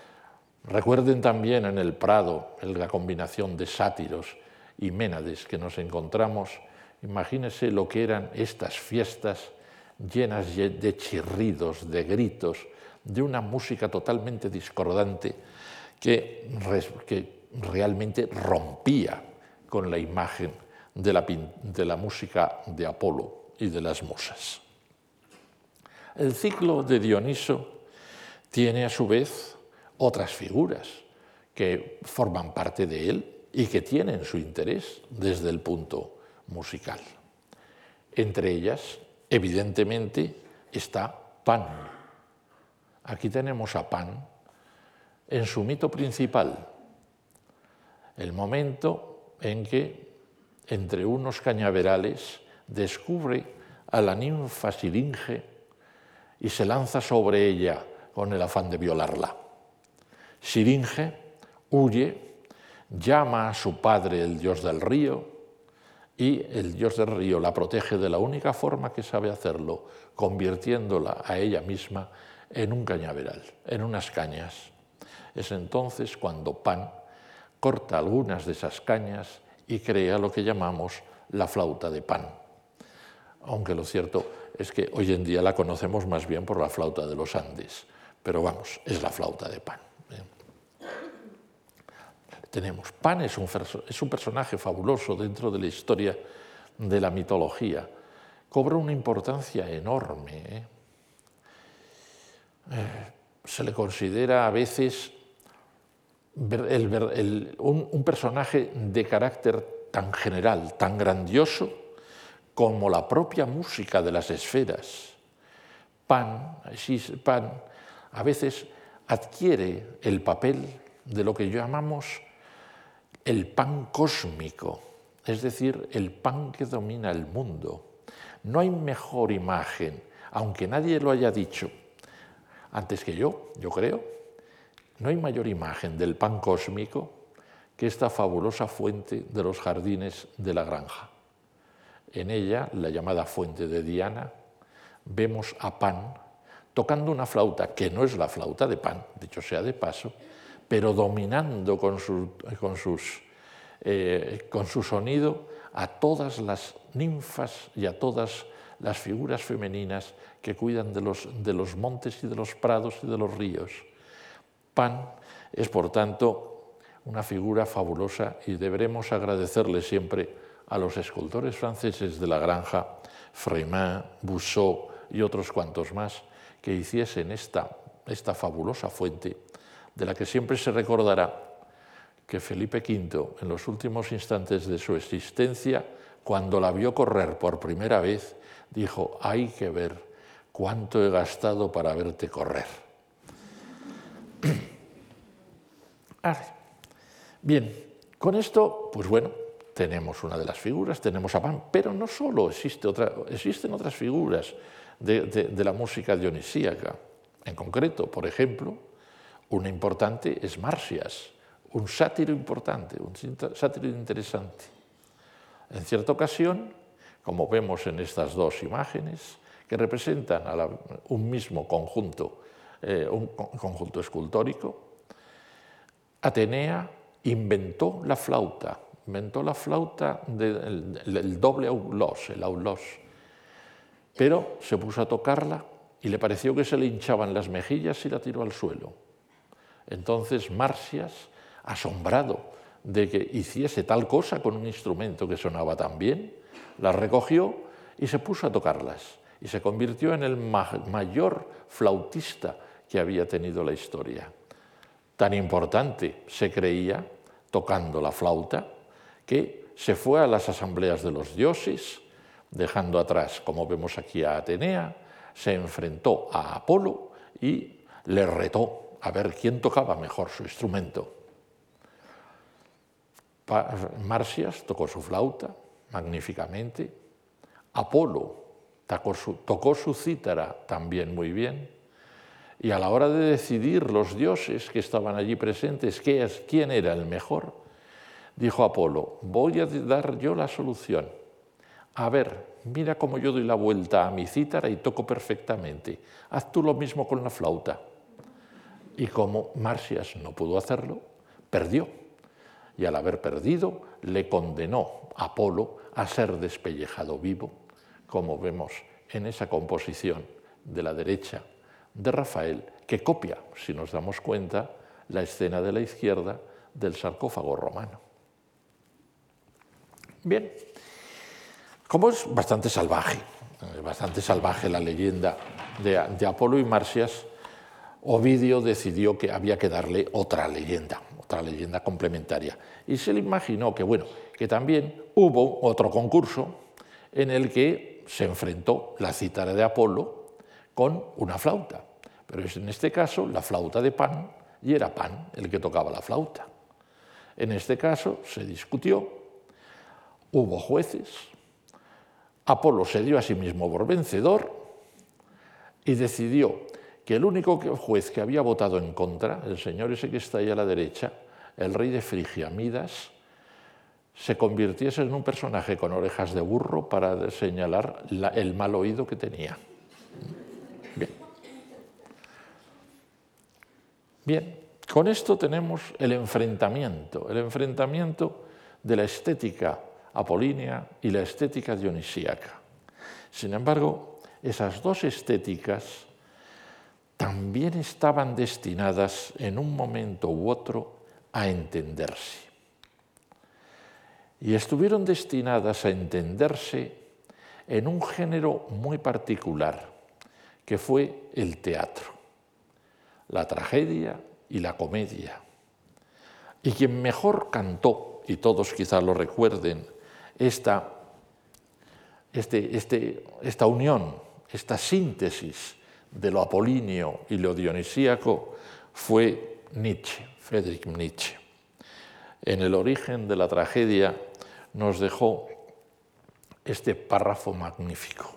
Recuerden también en el Prado la combinación de sátiros y ménades que nos encontramos. Imagínense lo que eran estas fiestas llenas de chirridos, de gritos, de una música totalmente discordante que, realmente rompía con la imagen de la música de Apolo y de las musas. El ciclo de Dioniso tiene a su vez otras figuras que forman parte de él y que tienen su interés desde el punto musical. Entre ellas, evidentemente, está Pan. Aquí tenemos a Pan en su mito principal, el momento en que entre unos cañaverales descubre a la ninfa Siringe y se lanza sobre ella con el afán de violarla. Siringe huye, llama a su padre el dios del río y el dios del río la protege de la única forma que sabe hacerlo, convirtiéndola a ella misma en un cañaveral, en unas cañas. Es entonces cuando Pan corta algunas de esas cañas y crea lo que llamamos la flauta de Pan. Aunque lo cierto es que hoy en día la conocemos más bien por la flauta de los Andes, pero vamos, es la flauta de Pan tenemos. Pan es un, personaje fabuloso dentro de la historia de la mitología. Cobra una importancia enorme. ¿eh? Eh, se le considera a veces un, personaje de carácter tan general, tan grandioso, como la propia música de las esferas. Pan, Pan a veces adquiere el papel de lo que llamamos el pan cósmico, es decir, el pan que domina el mundo. No hay mejor imagen, aunque nadie lo haya dicho antes que yo, yo creo, no hay mayor imagen del pan cósmico que esta fabulosa fuente de los jardines de la granja. En ella, la llamada fuente de Diana, vemos a Pan tocando una flauta que no es la flauta de Pan, dicho sea de paso, pero dominando con, eh, con su sonido a todas las ninfas y a todas las figuras femeninas que cuidan de los, de los montes y de los prados y de los ríos. Pan es, por tanto, una figura fabulosa y deberemos agradecerle siempre a los escultores franceses de la granja, Frémin, Bousseau y otros cuantos más, que hiciesen esta, esta fabulosa fuente de la que siempre se recordará que Felipe V, en los últimos instantes de su existencia, cuando la vio correr por primera vez, dijo, hay que ver cuánto he gastado para verte correr. Bien, con esto, pues bueno, tenemos una de las figuras, tenemos a Pan, pero no solo existe existen otras figuras de, de la música dionisíaca. En concreto, por ejemplo, una importante es Marcias, un sátiro importante, un sátiro interesante. En cierta ocasión, como vemos en estas dos imágenes, que representan un mismo conjunto, eh, un conjunto escultórico, Atenea inventó la flauta, inventó la flauta del doble aulós, el aulós, pero se puso a tocarla y le pareció que se le hinchaban las mejillas y la tiró al suelo. Entonces Marcias, asombrado de que hiciese tal cosa con un instrumento que sonaba tan bien, la recogió y se puso a tocarlas y se convirtió en el mayor flautista que había tenido la historia. Tan importante se creía tocando la flauta que se fue a las asambleas de los dioses, dejando atrás, como vemos aquí, a Atenea, se enfrentó a Apolo y le retó a ver quién tocaba mejor su instrumento. Marcias tocó su flauta magníficamente, Apolo tocó su, tocó su cítara también muy bien, y a la hora de decidir los dioses que estaban allí presentes quién era el mejor, dijo Apolo, voy a dar yo la solución. A ver, mira cómo yo doy la vuelta a mi cítara y toco perfectamente. Haz tú lo mismo con la flauta. Y como Marcias no pudo hacerlo, perdió. Y al haber perdido, le condenó Apolo a ser despellejado vivo, como vemos en esa composición de la derecha de Rafael, que copia, si nos damos cuenta, la escena de la izquierda del sarcófago romano. Bien, como es bastante salvaje, bastante salvaje la leyenda de, Apolo y Marcias, Ovidio decidió que había que darle otra leyenda, otra leyenda complementaria. Y se le imaginó que, bueno, que también hubo otro concurso en el que se enfrentó la cítara de Apolo con una flauta. Pero es en este caso la flauta de Pan y era Pan el que tocaba la flauta. En este caso se discutió, hubo jueces, Apolo se dio a sí mismo por vencedor y decidió que el único juez que había votado en contra, el señor ese que está ahí a la derecha, el rey de Frigia, Midas, se convirtiese en un personaje con orejas de burro para señalar el mal oído que tenía. Bien. Bien, con esto tenemos el enfrentamiento, el enfrentamiento de la estética apolínea y la estética dionisíaca. Sin embargo, esas dos estéticas también estaban destinadas en un momento u otro a entenderse y estuvieron destinadas a entenderse en un género muy particular, que fue el teatro, la tragedia y la comedia. Y quien mejor cantó, y todos quizá lo recuerden, esta, este, este, esta unión, esta síntesis de lo apolíneo y lo dionisíaco fue Nietzsche, Friedrich Nietzsche. En el origen de la tragedia nos dejó este párrafo magnífico.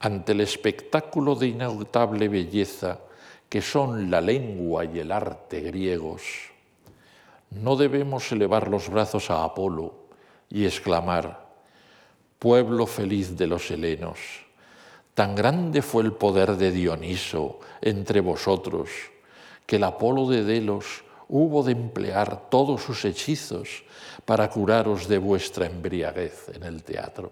Ante el espectáculo de inagotable belleza que son la lengua y el arte griegos, no debemos elevar los brazos a Apolo y exclamar, pueblo feliz de los helenos, tan grande fue el poder de Dioniso entre vosotros, que el Apolo de Delos hubo de emplear todos sus hechizos para curaros de vuestra embriaguez en el teatro.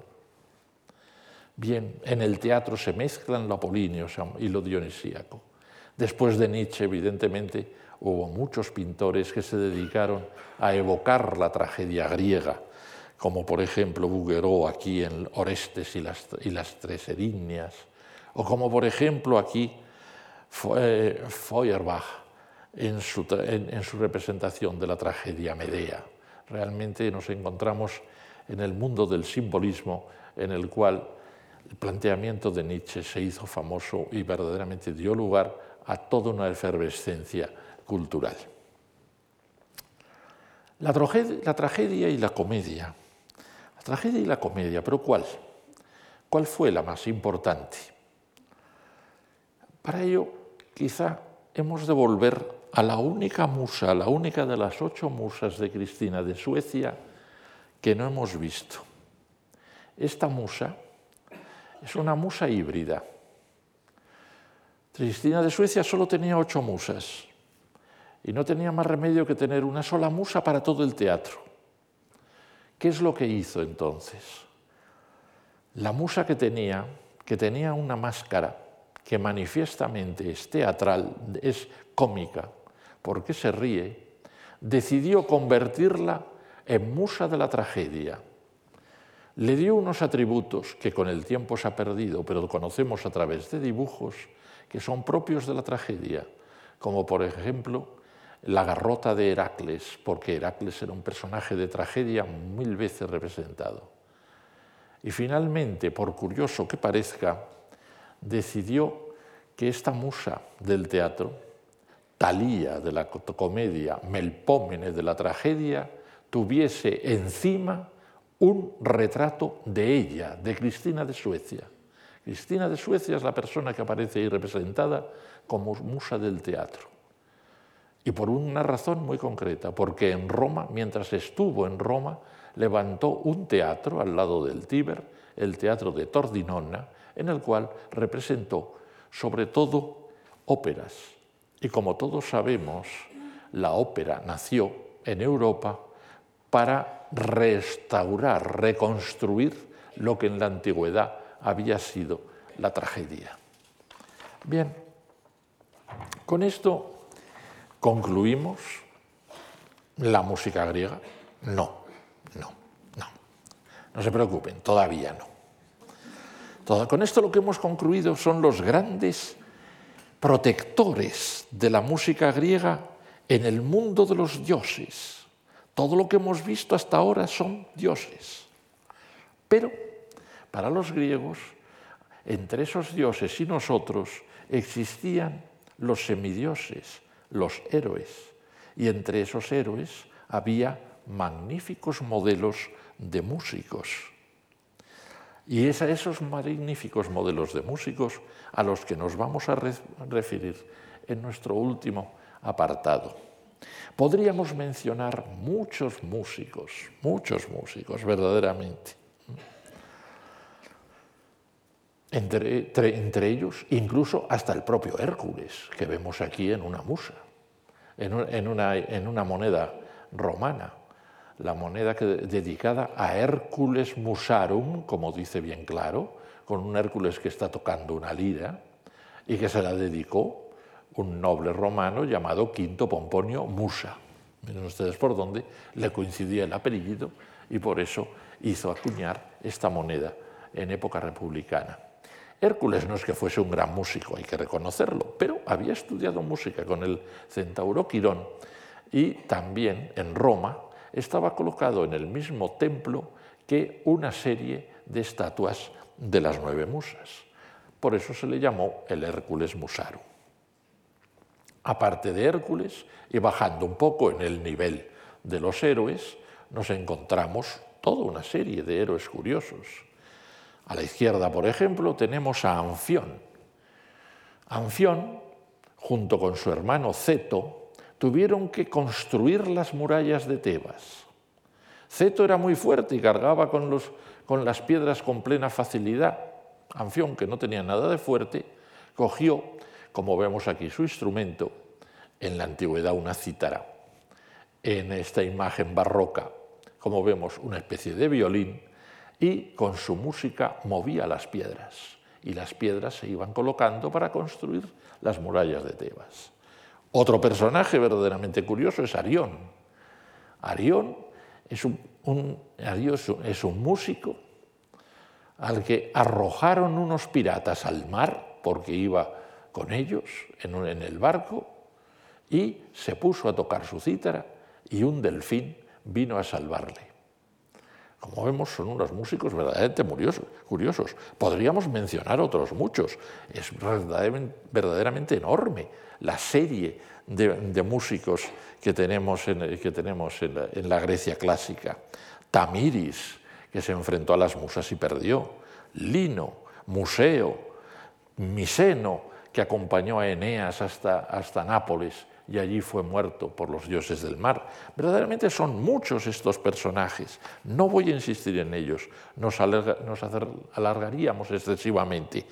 Bien, en el teatro se mezclan lo apolíneo y lo dionisíaco. Después de Nietzsche, evidentemente, hubo muchos pintores que se dedicaron a evocar la tragedia griega, como por ejemplo Bouguereau aquí en Orestes y las, y las Tres Erinias, o como por ejemplo aquí Feuerbach en su, representación de la tragedia Medea. Realmente nos encontramos en el mundo del simbolismo en el cual el planteamiento de Nietzsche se hizo famoso y verdaderamente dio lugar a toda una efervescencia cultural. La tragedia, y la comedia. La tragedia y la comedia, pero ¿cuál? ¿Cuál fue la más importante? Para ello, quizá hemos de volver a la única musa, la única de las ocho musas de Cristina de Suecia que no hemos visto. Esta musa es una musa híbrida. Cristina de Suecia solo tenía ocho musas y no tenía más remedio que tener una sola musa para todo el teatro. ¿Qué es lo que hizo entonces? La musa que tenía, que tenía una máscara que manifiestamente es teatral, es cómica, porque se ríe, decidió convertirla en musa de la tragedia. Le dio unos atributos que con el tiempo se ha perdido, pero conocemos a través de dibujos que son propios de la tragedia, como por ejemplo la garrota de Heracles, porque Heracles era un personaje de tragedia mil veces representado. Y finalmente, por curioso que parezca, decidió que esta musa del teatro, Talía de la comedia, Melpómene de la tragedia, tuviese encima un retrato de ella, de Cristina de Suecia. Cristina de Suecia es la persona que aparece ahí representada como musa del teatro. Y por una razón muy concreta, porque en Roma, mientras estuvo en Roma, levantó un teatro al lado del Tíber, el teatro de Tordinona, en el cual representó sobre todo óperas. Y como todos sabemos, la ópera nació en Europa para restaurar, reconstruir lo que en la antigüedad había sido la tragedia. Bien, con esto ¿Concluimos la música griega? No, no, no. No se preocupen, todavía no. con esto lo que hemos concluido son los grandes protectores de la música griega en el mundo de los dioses. Todo lo que hemos visto hasta ahora son dioses. Pero para los griegos, entre esos dioses y nosotros existían los semidioses, los héroes. Y entre esos héroes había magníficos modelos de músicos. Y es a esos magníficos modelos de músicos a los que nos vamos a referir en nuestro último apartado. Podríamos mencionar muchos músicos, muchos músicos, verdaderamente. Entre, ellos, incluso hasta el propio Hércules, que vemos aquí en una musa, en, una, moneda romana, la moneda dedicada a Hércules Musarum, como dice bien claro, con un Hércules que está tocando una lira, y que se la dedicó un noble romano llamado Quinto Pomponio Musa. Miren ustedes por dónde le coincidía el apellido y por eso hizo acuñar esta moneda en época republicana. Hércules no es que fuese un gran músico, hay que reconocerlo, pero había estudiado música con el centauro Quirón y también en Roma estaba colocado en el mismo templo que una serie de estatuas de las nueve musas. Por eso se le llamó el Hércules Musaru. Aparte de Hércules, y bajando un poco en el nivel de los héroes, nos encontramos toda una serie de héroes curiosos. A la izquierda, por ejemplo, tenemos a Anfión. Anfión, junto con su hermano Ceto, tuvieron que construir las murallas de Tebas. Ceto era muy fuerte y cargaba con, las piedras con plena facilidad. Anfión, que no tenía nada de fuerte, cogió, como vemos aquí, su instrumento, en la antigüedad una cítara. En esta imagen barroca, como vemos, una especie de violín, y con su música movía las piedras y las piedras se iban colocando para construir las murallas de Tebas. Otro personaje verdaderamente curioso es Arión. Arión es un, músico al que arrojaron unos piratas al mar porque iba con ellos en el barco y se puso a tocar su cítara y un delfín vino a salvarle. Como vemos, son unos músicos verdaderamente curiosos. Podríamos mencionar otros muchos. Es verdaderamente, enorme la serie de, músicos que tenemos, en, la, Grecia clásica. Tamiris, que se enfrentó a las musas y perdió. Lino, Museo, Miseno, que acompañó a Eneas hasta Nápoles y allí fue muerto por los dioses del mar. Verdaderamente son muchos estos personajes. No voy a insistir en ellos, nos, alargaríamos excesivamente.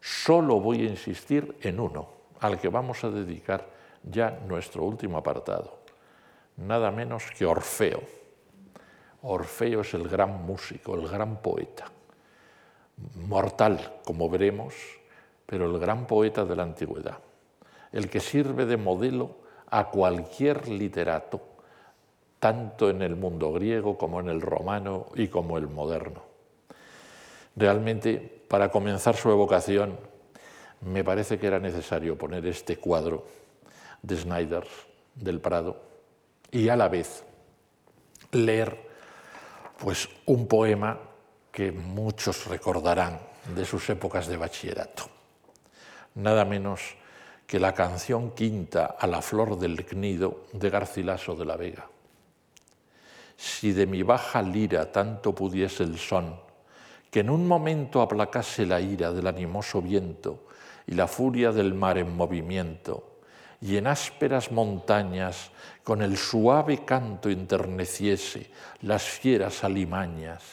Solo voy a insistir en uno, al que vamos a dedicar ya nuestro último apartado. Nada menos que Orfeo. Orfeo es el gran músico, el gran poeta. mortal, como veremos, pero el gran poeta de la antigüedad, el que sirve de modelo a cualquier literato, tanto en el mundo griego como en el romano y como el moderno. Realmente, para comenzar su evocación, me parece que era necesario poner este cuadro de Snyder del Prado y a la vez leer pues un poema que muchos recordarán de sus épocas de bachillerato. Nada menos que la canción quinta a la flor del cnido de Garcilaso de la Vega. Si de mi baja lira tanto pudiese el son, que en un momento aplacase la ira del animoso viento y la furia del mar en movimiento, y en ásperas montañas con el suave canto enterneciese las fieras alimañas,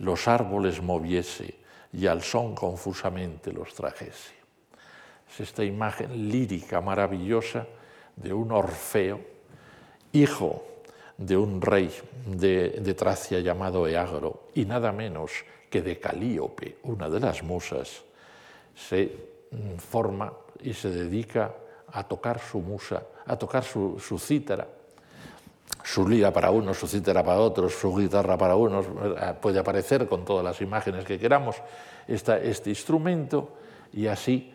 los árboles moviese y al son confusamente los trajese. Es esta imagen lírica maravillosa de un Orfeo, hijo de un rey de, Tracia llamado Eagro, y nada menos que de Calíope, una de las musas, se forma y se dedica a tocar su musa, a tocar su, cítara, su lira para unos, su cítara para otros, su guitarra para unos, eh, puede aparecer con todas las imágenes que queramos este instrumento y así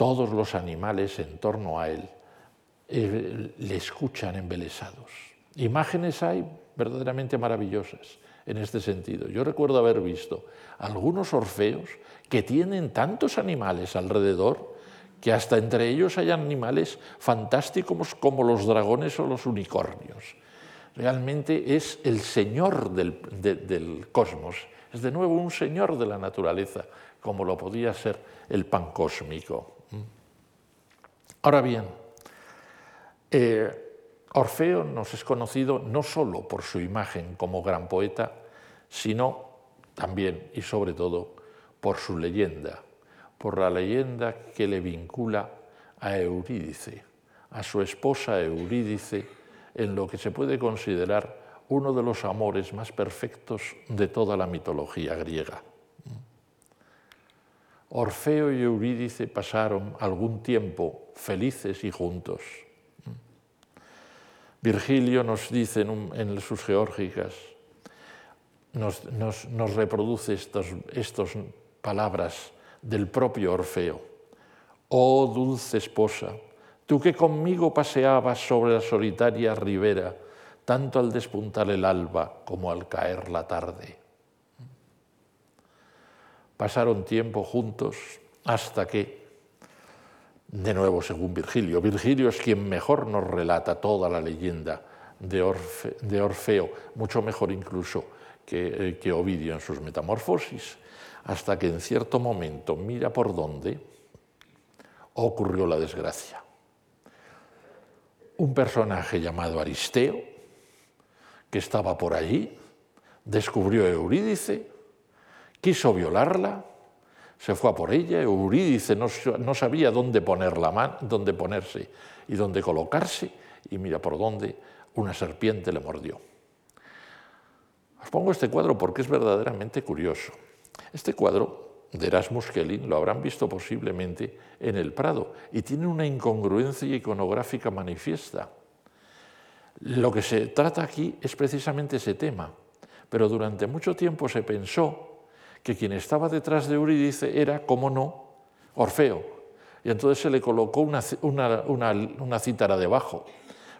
todos los animales en torno a él eh, le escuchan embelesados. Imágenes hay verdaderamente maravillosas en este sentido. Yo recuerdo haber visto algunos orfeos que tienen tantos animales alrededor que hasta entre ellos hay animales fantásticos como los dragones o los unicornios. Realmente es el señor del, cosmos, es de nuevo un señor de la naturaleza, como lo podía ser el pan cósmico. Ahora bien, eh, Orfeo nos es conocido no solo por su imagen como gran poeta, sino también y sobre todo por su leyenda, por la leyenda que le vincula a Eurídice, a su esposa Eurídice, en lo que se puede considerar uno de los amores más perfectos de toda la mitología griega. Orfeo y Eurídice pasaron algún tiempo felices y juntos. Virgilio nos dice en, sus geórgicas, nos, reproduce estas palabras del propio Orfeo. Oh dulce esposa, tú que conmigo paseabas sobre la solitaria ribera, tanto al despuntar el alba como al caer la tarde. Pasaron tiempo juntos hasta que, de nuevo según Virgilio, Virgilio es quien mejor nos relata toda la leyenda de, Orfeo, mucho mejor incluso que, eh, que Ovidio en sus Metamorfosis, hasta que en cierto momento, mira por dónde, ocurrió la desgracia. Un personaje llamado Aristeo, que estaba por allí, descubrió a Eurídice, quiso violarla, se fue a por ella, Eurídice no, sabía dónde, poner la mano, dónde ponerse y dónde colocarse, y mira por dónde una serpiente le mordió. Os pongo este cuadro porque es verdaderamente curioso. Este cuadro de Erasmus Kelling lo habrán visto posiblemente en el Prado y tiene una incongruencia iconográfica manifiesta. Lo que se trata aquí es precisamente ese tema, pero durante mucho tiempo se pensó que quien estaba detrás de Eurídice era, como no, Orfeo. Y entonces se le colocó una, una cítara debajo.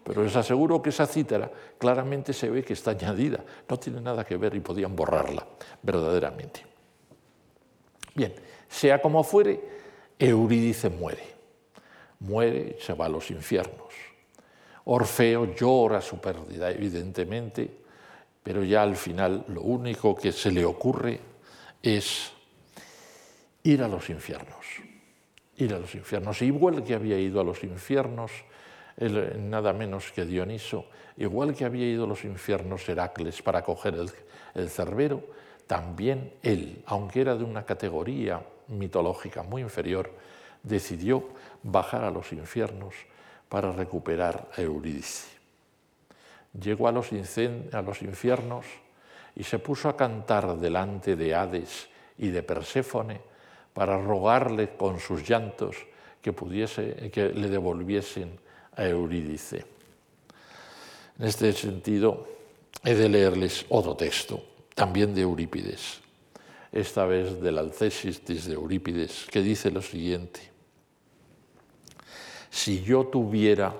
Pero les aseguro que esa cítara claramente se ve que está añadida, no tiene nada que ver y podían borrarla verdaderamente. Bien, sea como fuere, Eurídice muere. Muere se va a los infiernos. Orfeo llora su pérdida, evidentemente, pero ya al final lo único que se le ocurre es ir a los infiernos. Ir a los infiernos. Igual que había ido a los infiernos, nada menos que Dioniso, igual que había ido a los infiernos Heracles para coger el, el cerbero, también él, aunque era de una categoría mitológica muy inferior, decidió bajar a los infiernos para recuperar a Eurídice. Llegó a los, infiernos y se puso a cantar delante de Hades y de Perséfone para rogarle con sus llantos que, pudiese, que le devolviesen a Eurídice. En este sentido, he de leerles otro texto, también de Eurípides, esta vez del Alcestis de Eurípides, que dice lo siguiente. Si yo tuviera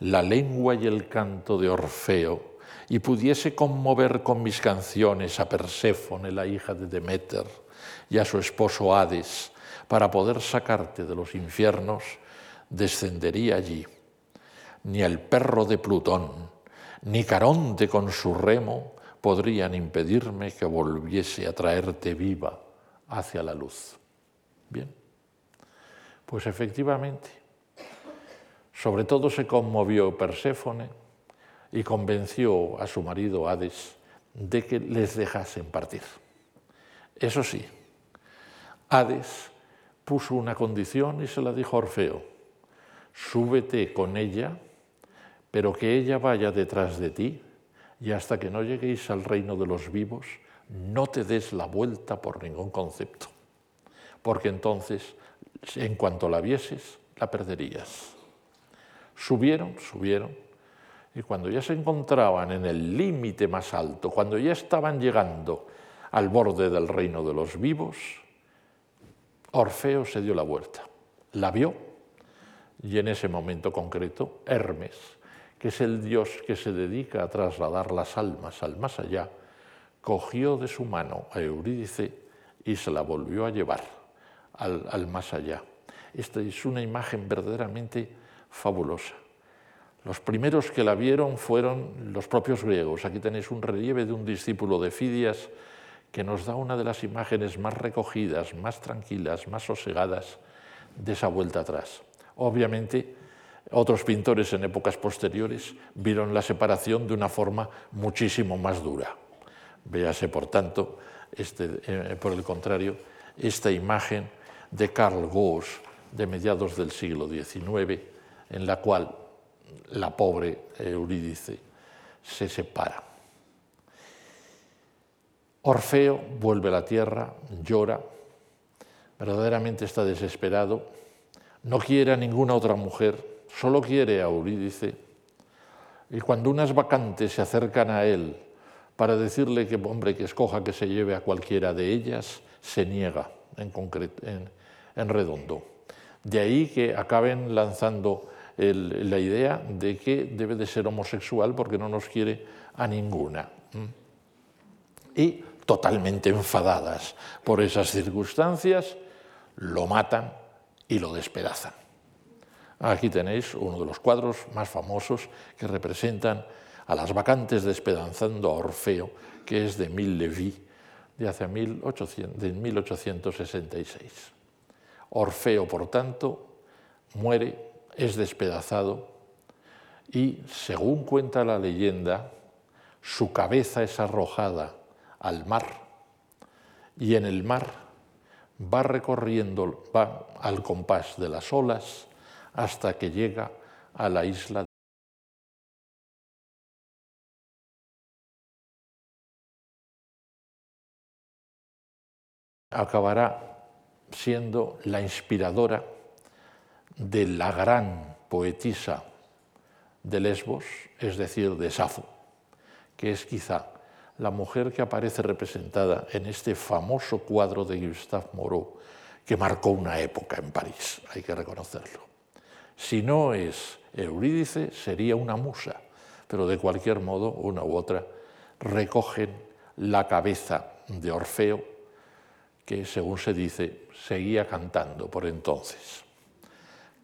la lengua y el canto de Orfeo y pudiese conmover con mis canciones a Perséfone, la hija de Demeter, y a su esposo Hades, para poder sacarte de los infiernos, descendería allí. Ni el perro de Plutón, ni Caronte con su remo podrían impedirme que volviese a traerte viva hacia la luz. Bien, pues efectivamente, sobre todo se conmovió Perséfone y convenció a su marido Hades de que les dejasen partir. Eso sí, Hades puso una condición y se la dijo a Orfeo, súbete con ella, pero que ella vaya detrás de ti y hasta que no lleguéis al reino de los vivos, no te des la vuelta por ningún concepto, porque entonces, en cuanto la vieses, la perderías. Subieron, subieron, y cuando ya se encontraban en el límite más alto, cuando ya estaban llegando al borde del reino de los vivos, Orfeo se dio la vuelta, la vio, y en ese momento concreto, Hermes, que es el Dios que se dedica a trasladar las almas al más allá, cogió de su mano a Eurídice y se la volvió a llevar al, más allá. Esta es una imagen verdaderamente fabulosa. Los primeros que la vieron fueron los propios griegos. Aquí tenéis un relieve de un discípulo de Fidias que nos da una de las imágenes más recogidas, más tranquilas, más sosegadas de esa vuelta atrás. Obviamente, otros pintores en épocas posteriores vieron la separación de una forma muchísimo más dura. Véase, por tanto, este, eh, por el contrario, esta imagen de Karl Gauss de mediados del siglo XIX, en la cual la pobre Eurídice se separa. Orfeo vuelve a la tierra, llora, verdaderamente está desesperado, no quiere a ninguna otra mujer, solo quiere a Eurídice. Y cuando unas vacantes se acercan a él para decirle que, hombre, que escoja que se lleve a cualquiera de ellas, se niega en, en, redondo. De ahí que acaben lanzando la idea de que debe de ser homosexual porque no nos quiere a ninguna. Y totalmente enfadadas por esas circunstancias, lo matan y lo despedazan. Aquí tenéis uno de los cuadros más famosos que representan a las vacantes despedazando a Orfeo, que es de Mille Lévy, de hace 1866. Orfeo, por tanto, muere, es despedazado y, según cuenta la leyenda, su cabeza es arrojada al mar y en el mar va recorriendo, va al compás de las olas, hasta que llega a la isla. Acabará siendo la inspiradora de la gran poetisa de Lesbos, es decir, de Safo, que es quizá la mujer que aparece representada en este famoso cuadro de Gustave Moreau, que marcó una época en París, hay que reconocerlo. Si no es Eurídice, sería una musa, pero de cualquier modo, una u otra, recogen la cabeza de Orfeo, que según se dice, seguía cantando por entonces.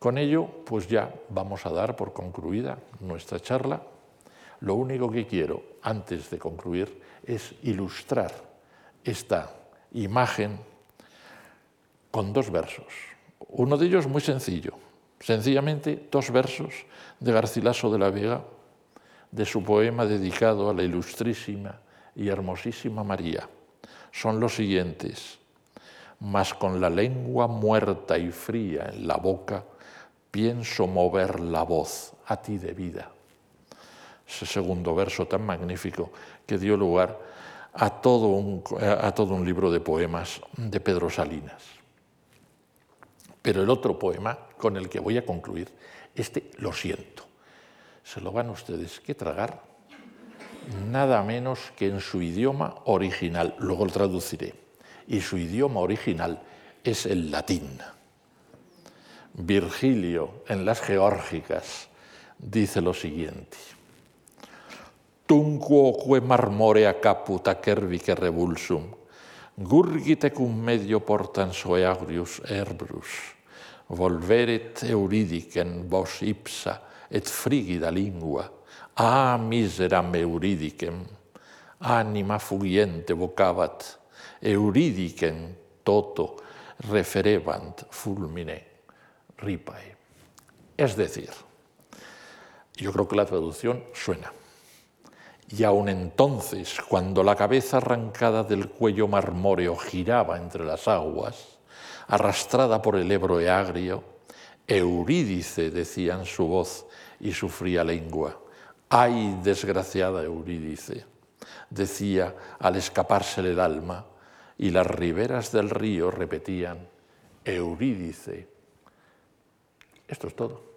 Con ello, pues ya vamos a dar por concluida nuestra charla. Lo único que quiero, antes de concluir, es ilustrar esta imagen con dos versos. Uno de ellos muy sencillo, Sencillamente dos versos de Garcilaso de la Vega, de su poema dedicado a la ilustrísima y hermosísima María. Son los siguientes. Mas con la lengua muerta y fría en la boca, pienso mover la voz a ti de vida. Ese segundo verso tan magnífico que dio lugar a todo un, a todo un libro de poemas de Pedro Salinas. Pero el otro poema con el que voy a concluir, este lo siento, se lo van ustedes que tragar nada menos que en su idioma original, luego lo traduciré, y su idioma original es el latín. Virgilio en las Geórgicas dice lo siguiente. Tunquoque marmorea caputa cervice revulsum, gurgite cum medio portans hoeagrius erbrus, volveret euridicen vos ipsa et frigida lingua, ah, a miseram euridicem, anima fugiente vocabat, euridicem toto referebant fulmine. Ripae. Es decir, yo creo que la traducción suena. Y aun entonces, cuando la cabeza arrancada del cuello marmóreo giraba entre las aguas, arrastrada por el Ebro agrio, Eurídice decía en su voz y su fría lengua. Ay, desgraciada Eurídice, decía al escapársele el alma, y las riberas del río repetían, Eurídice. Esto es todo.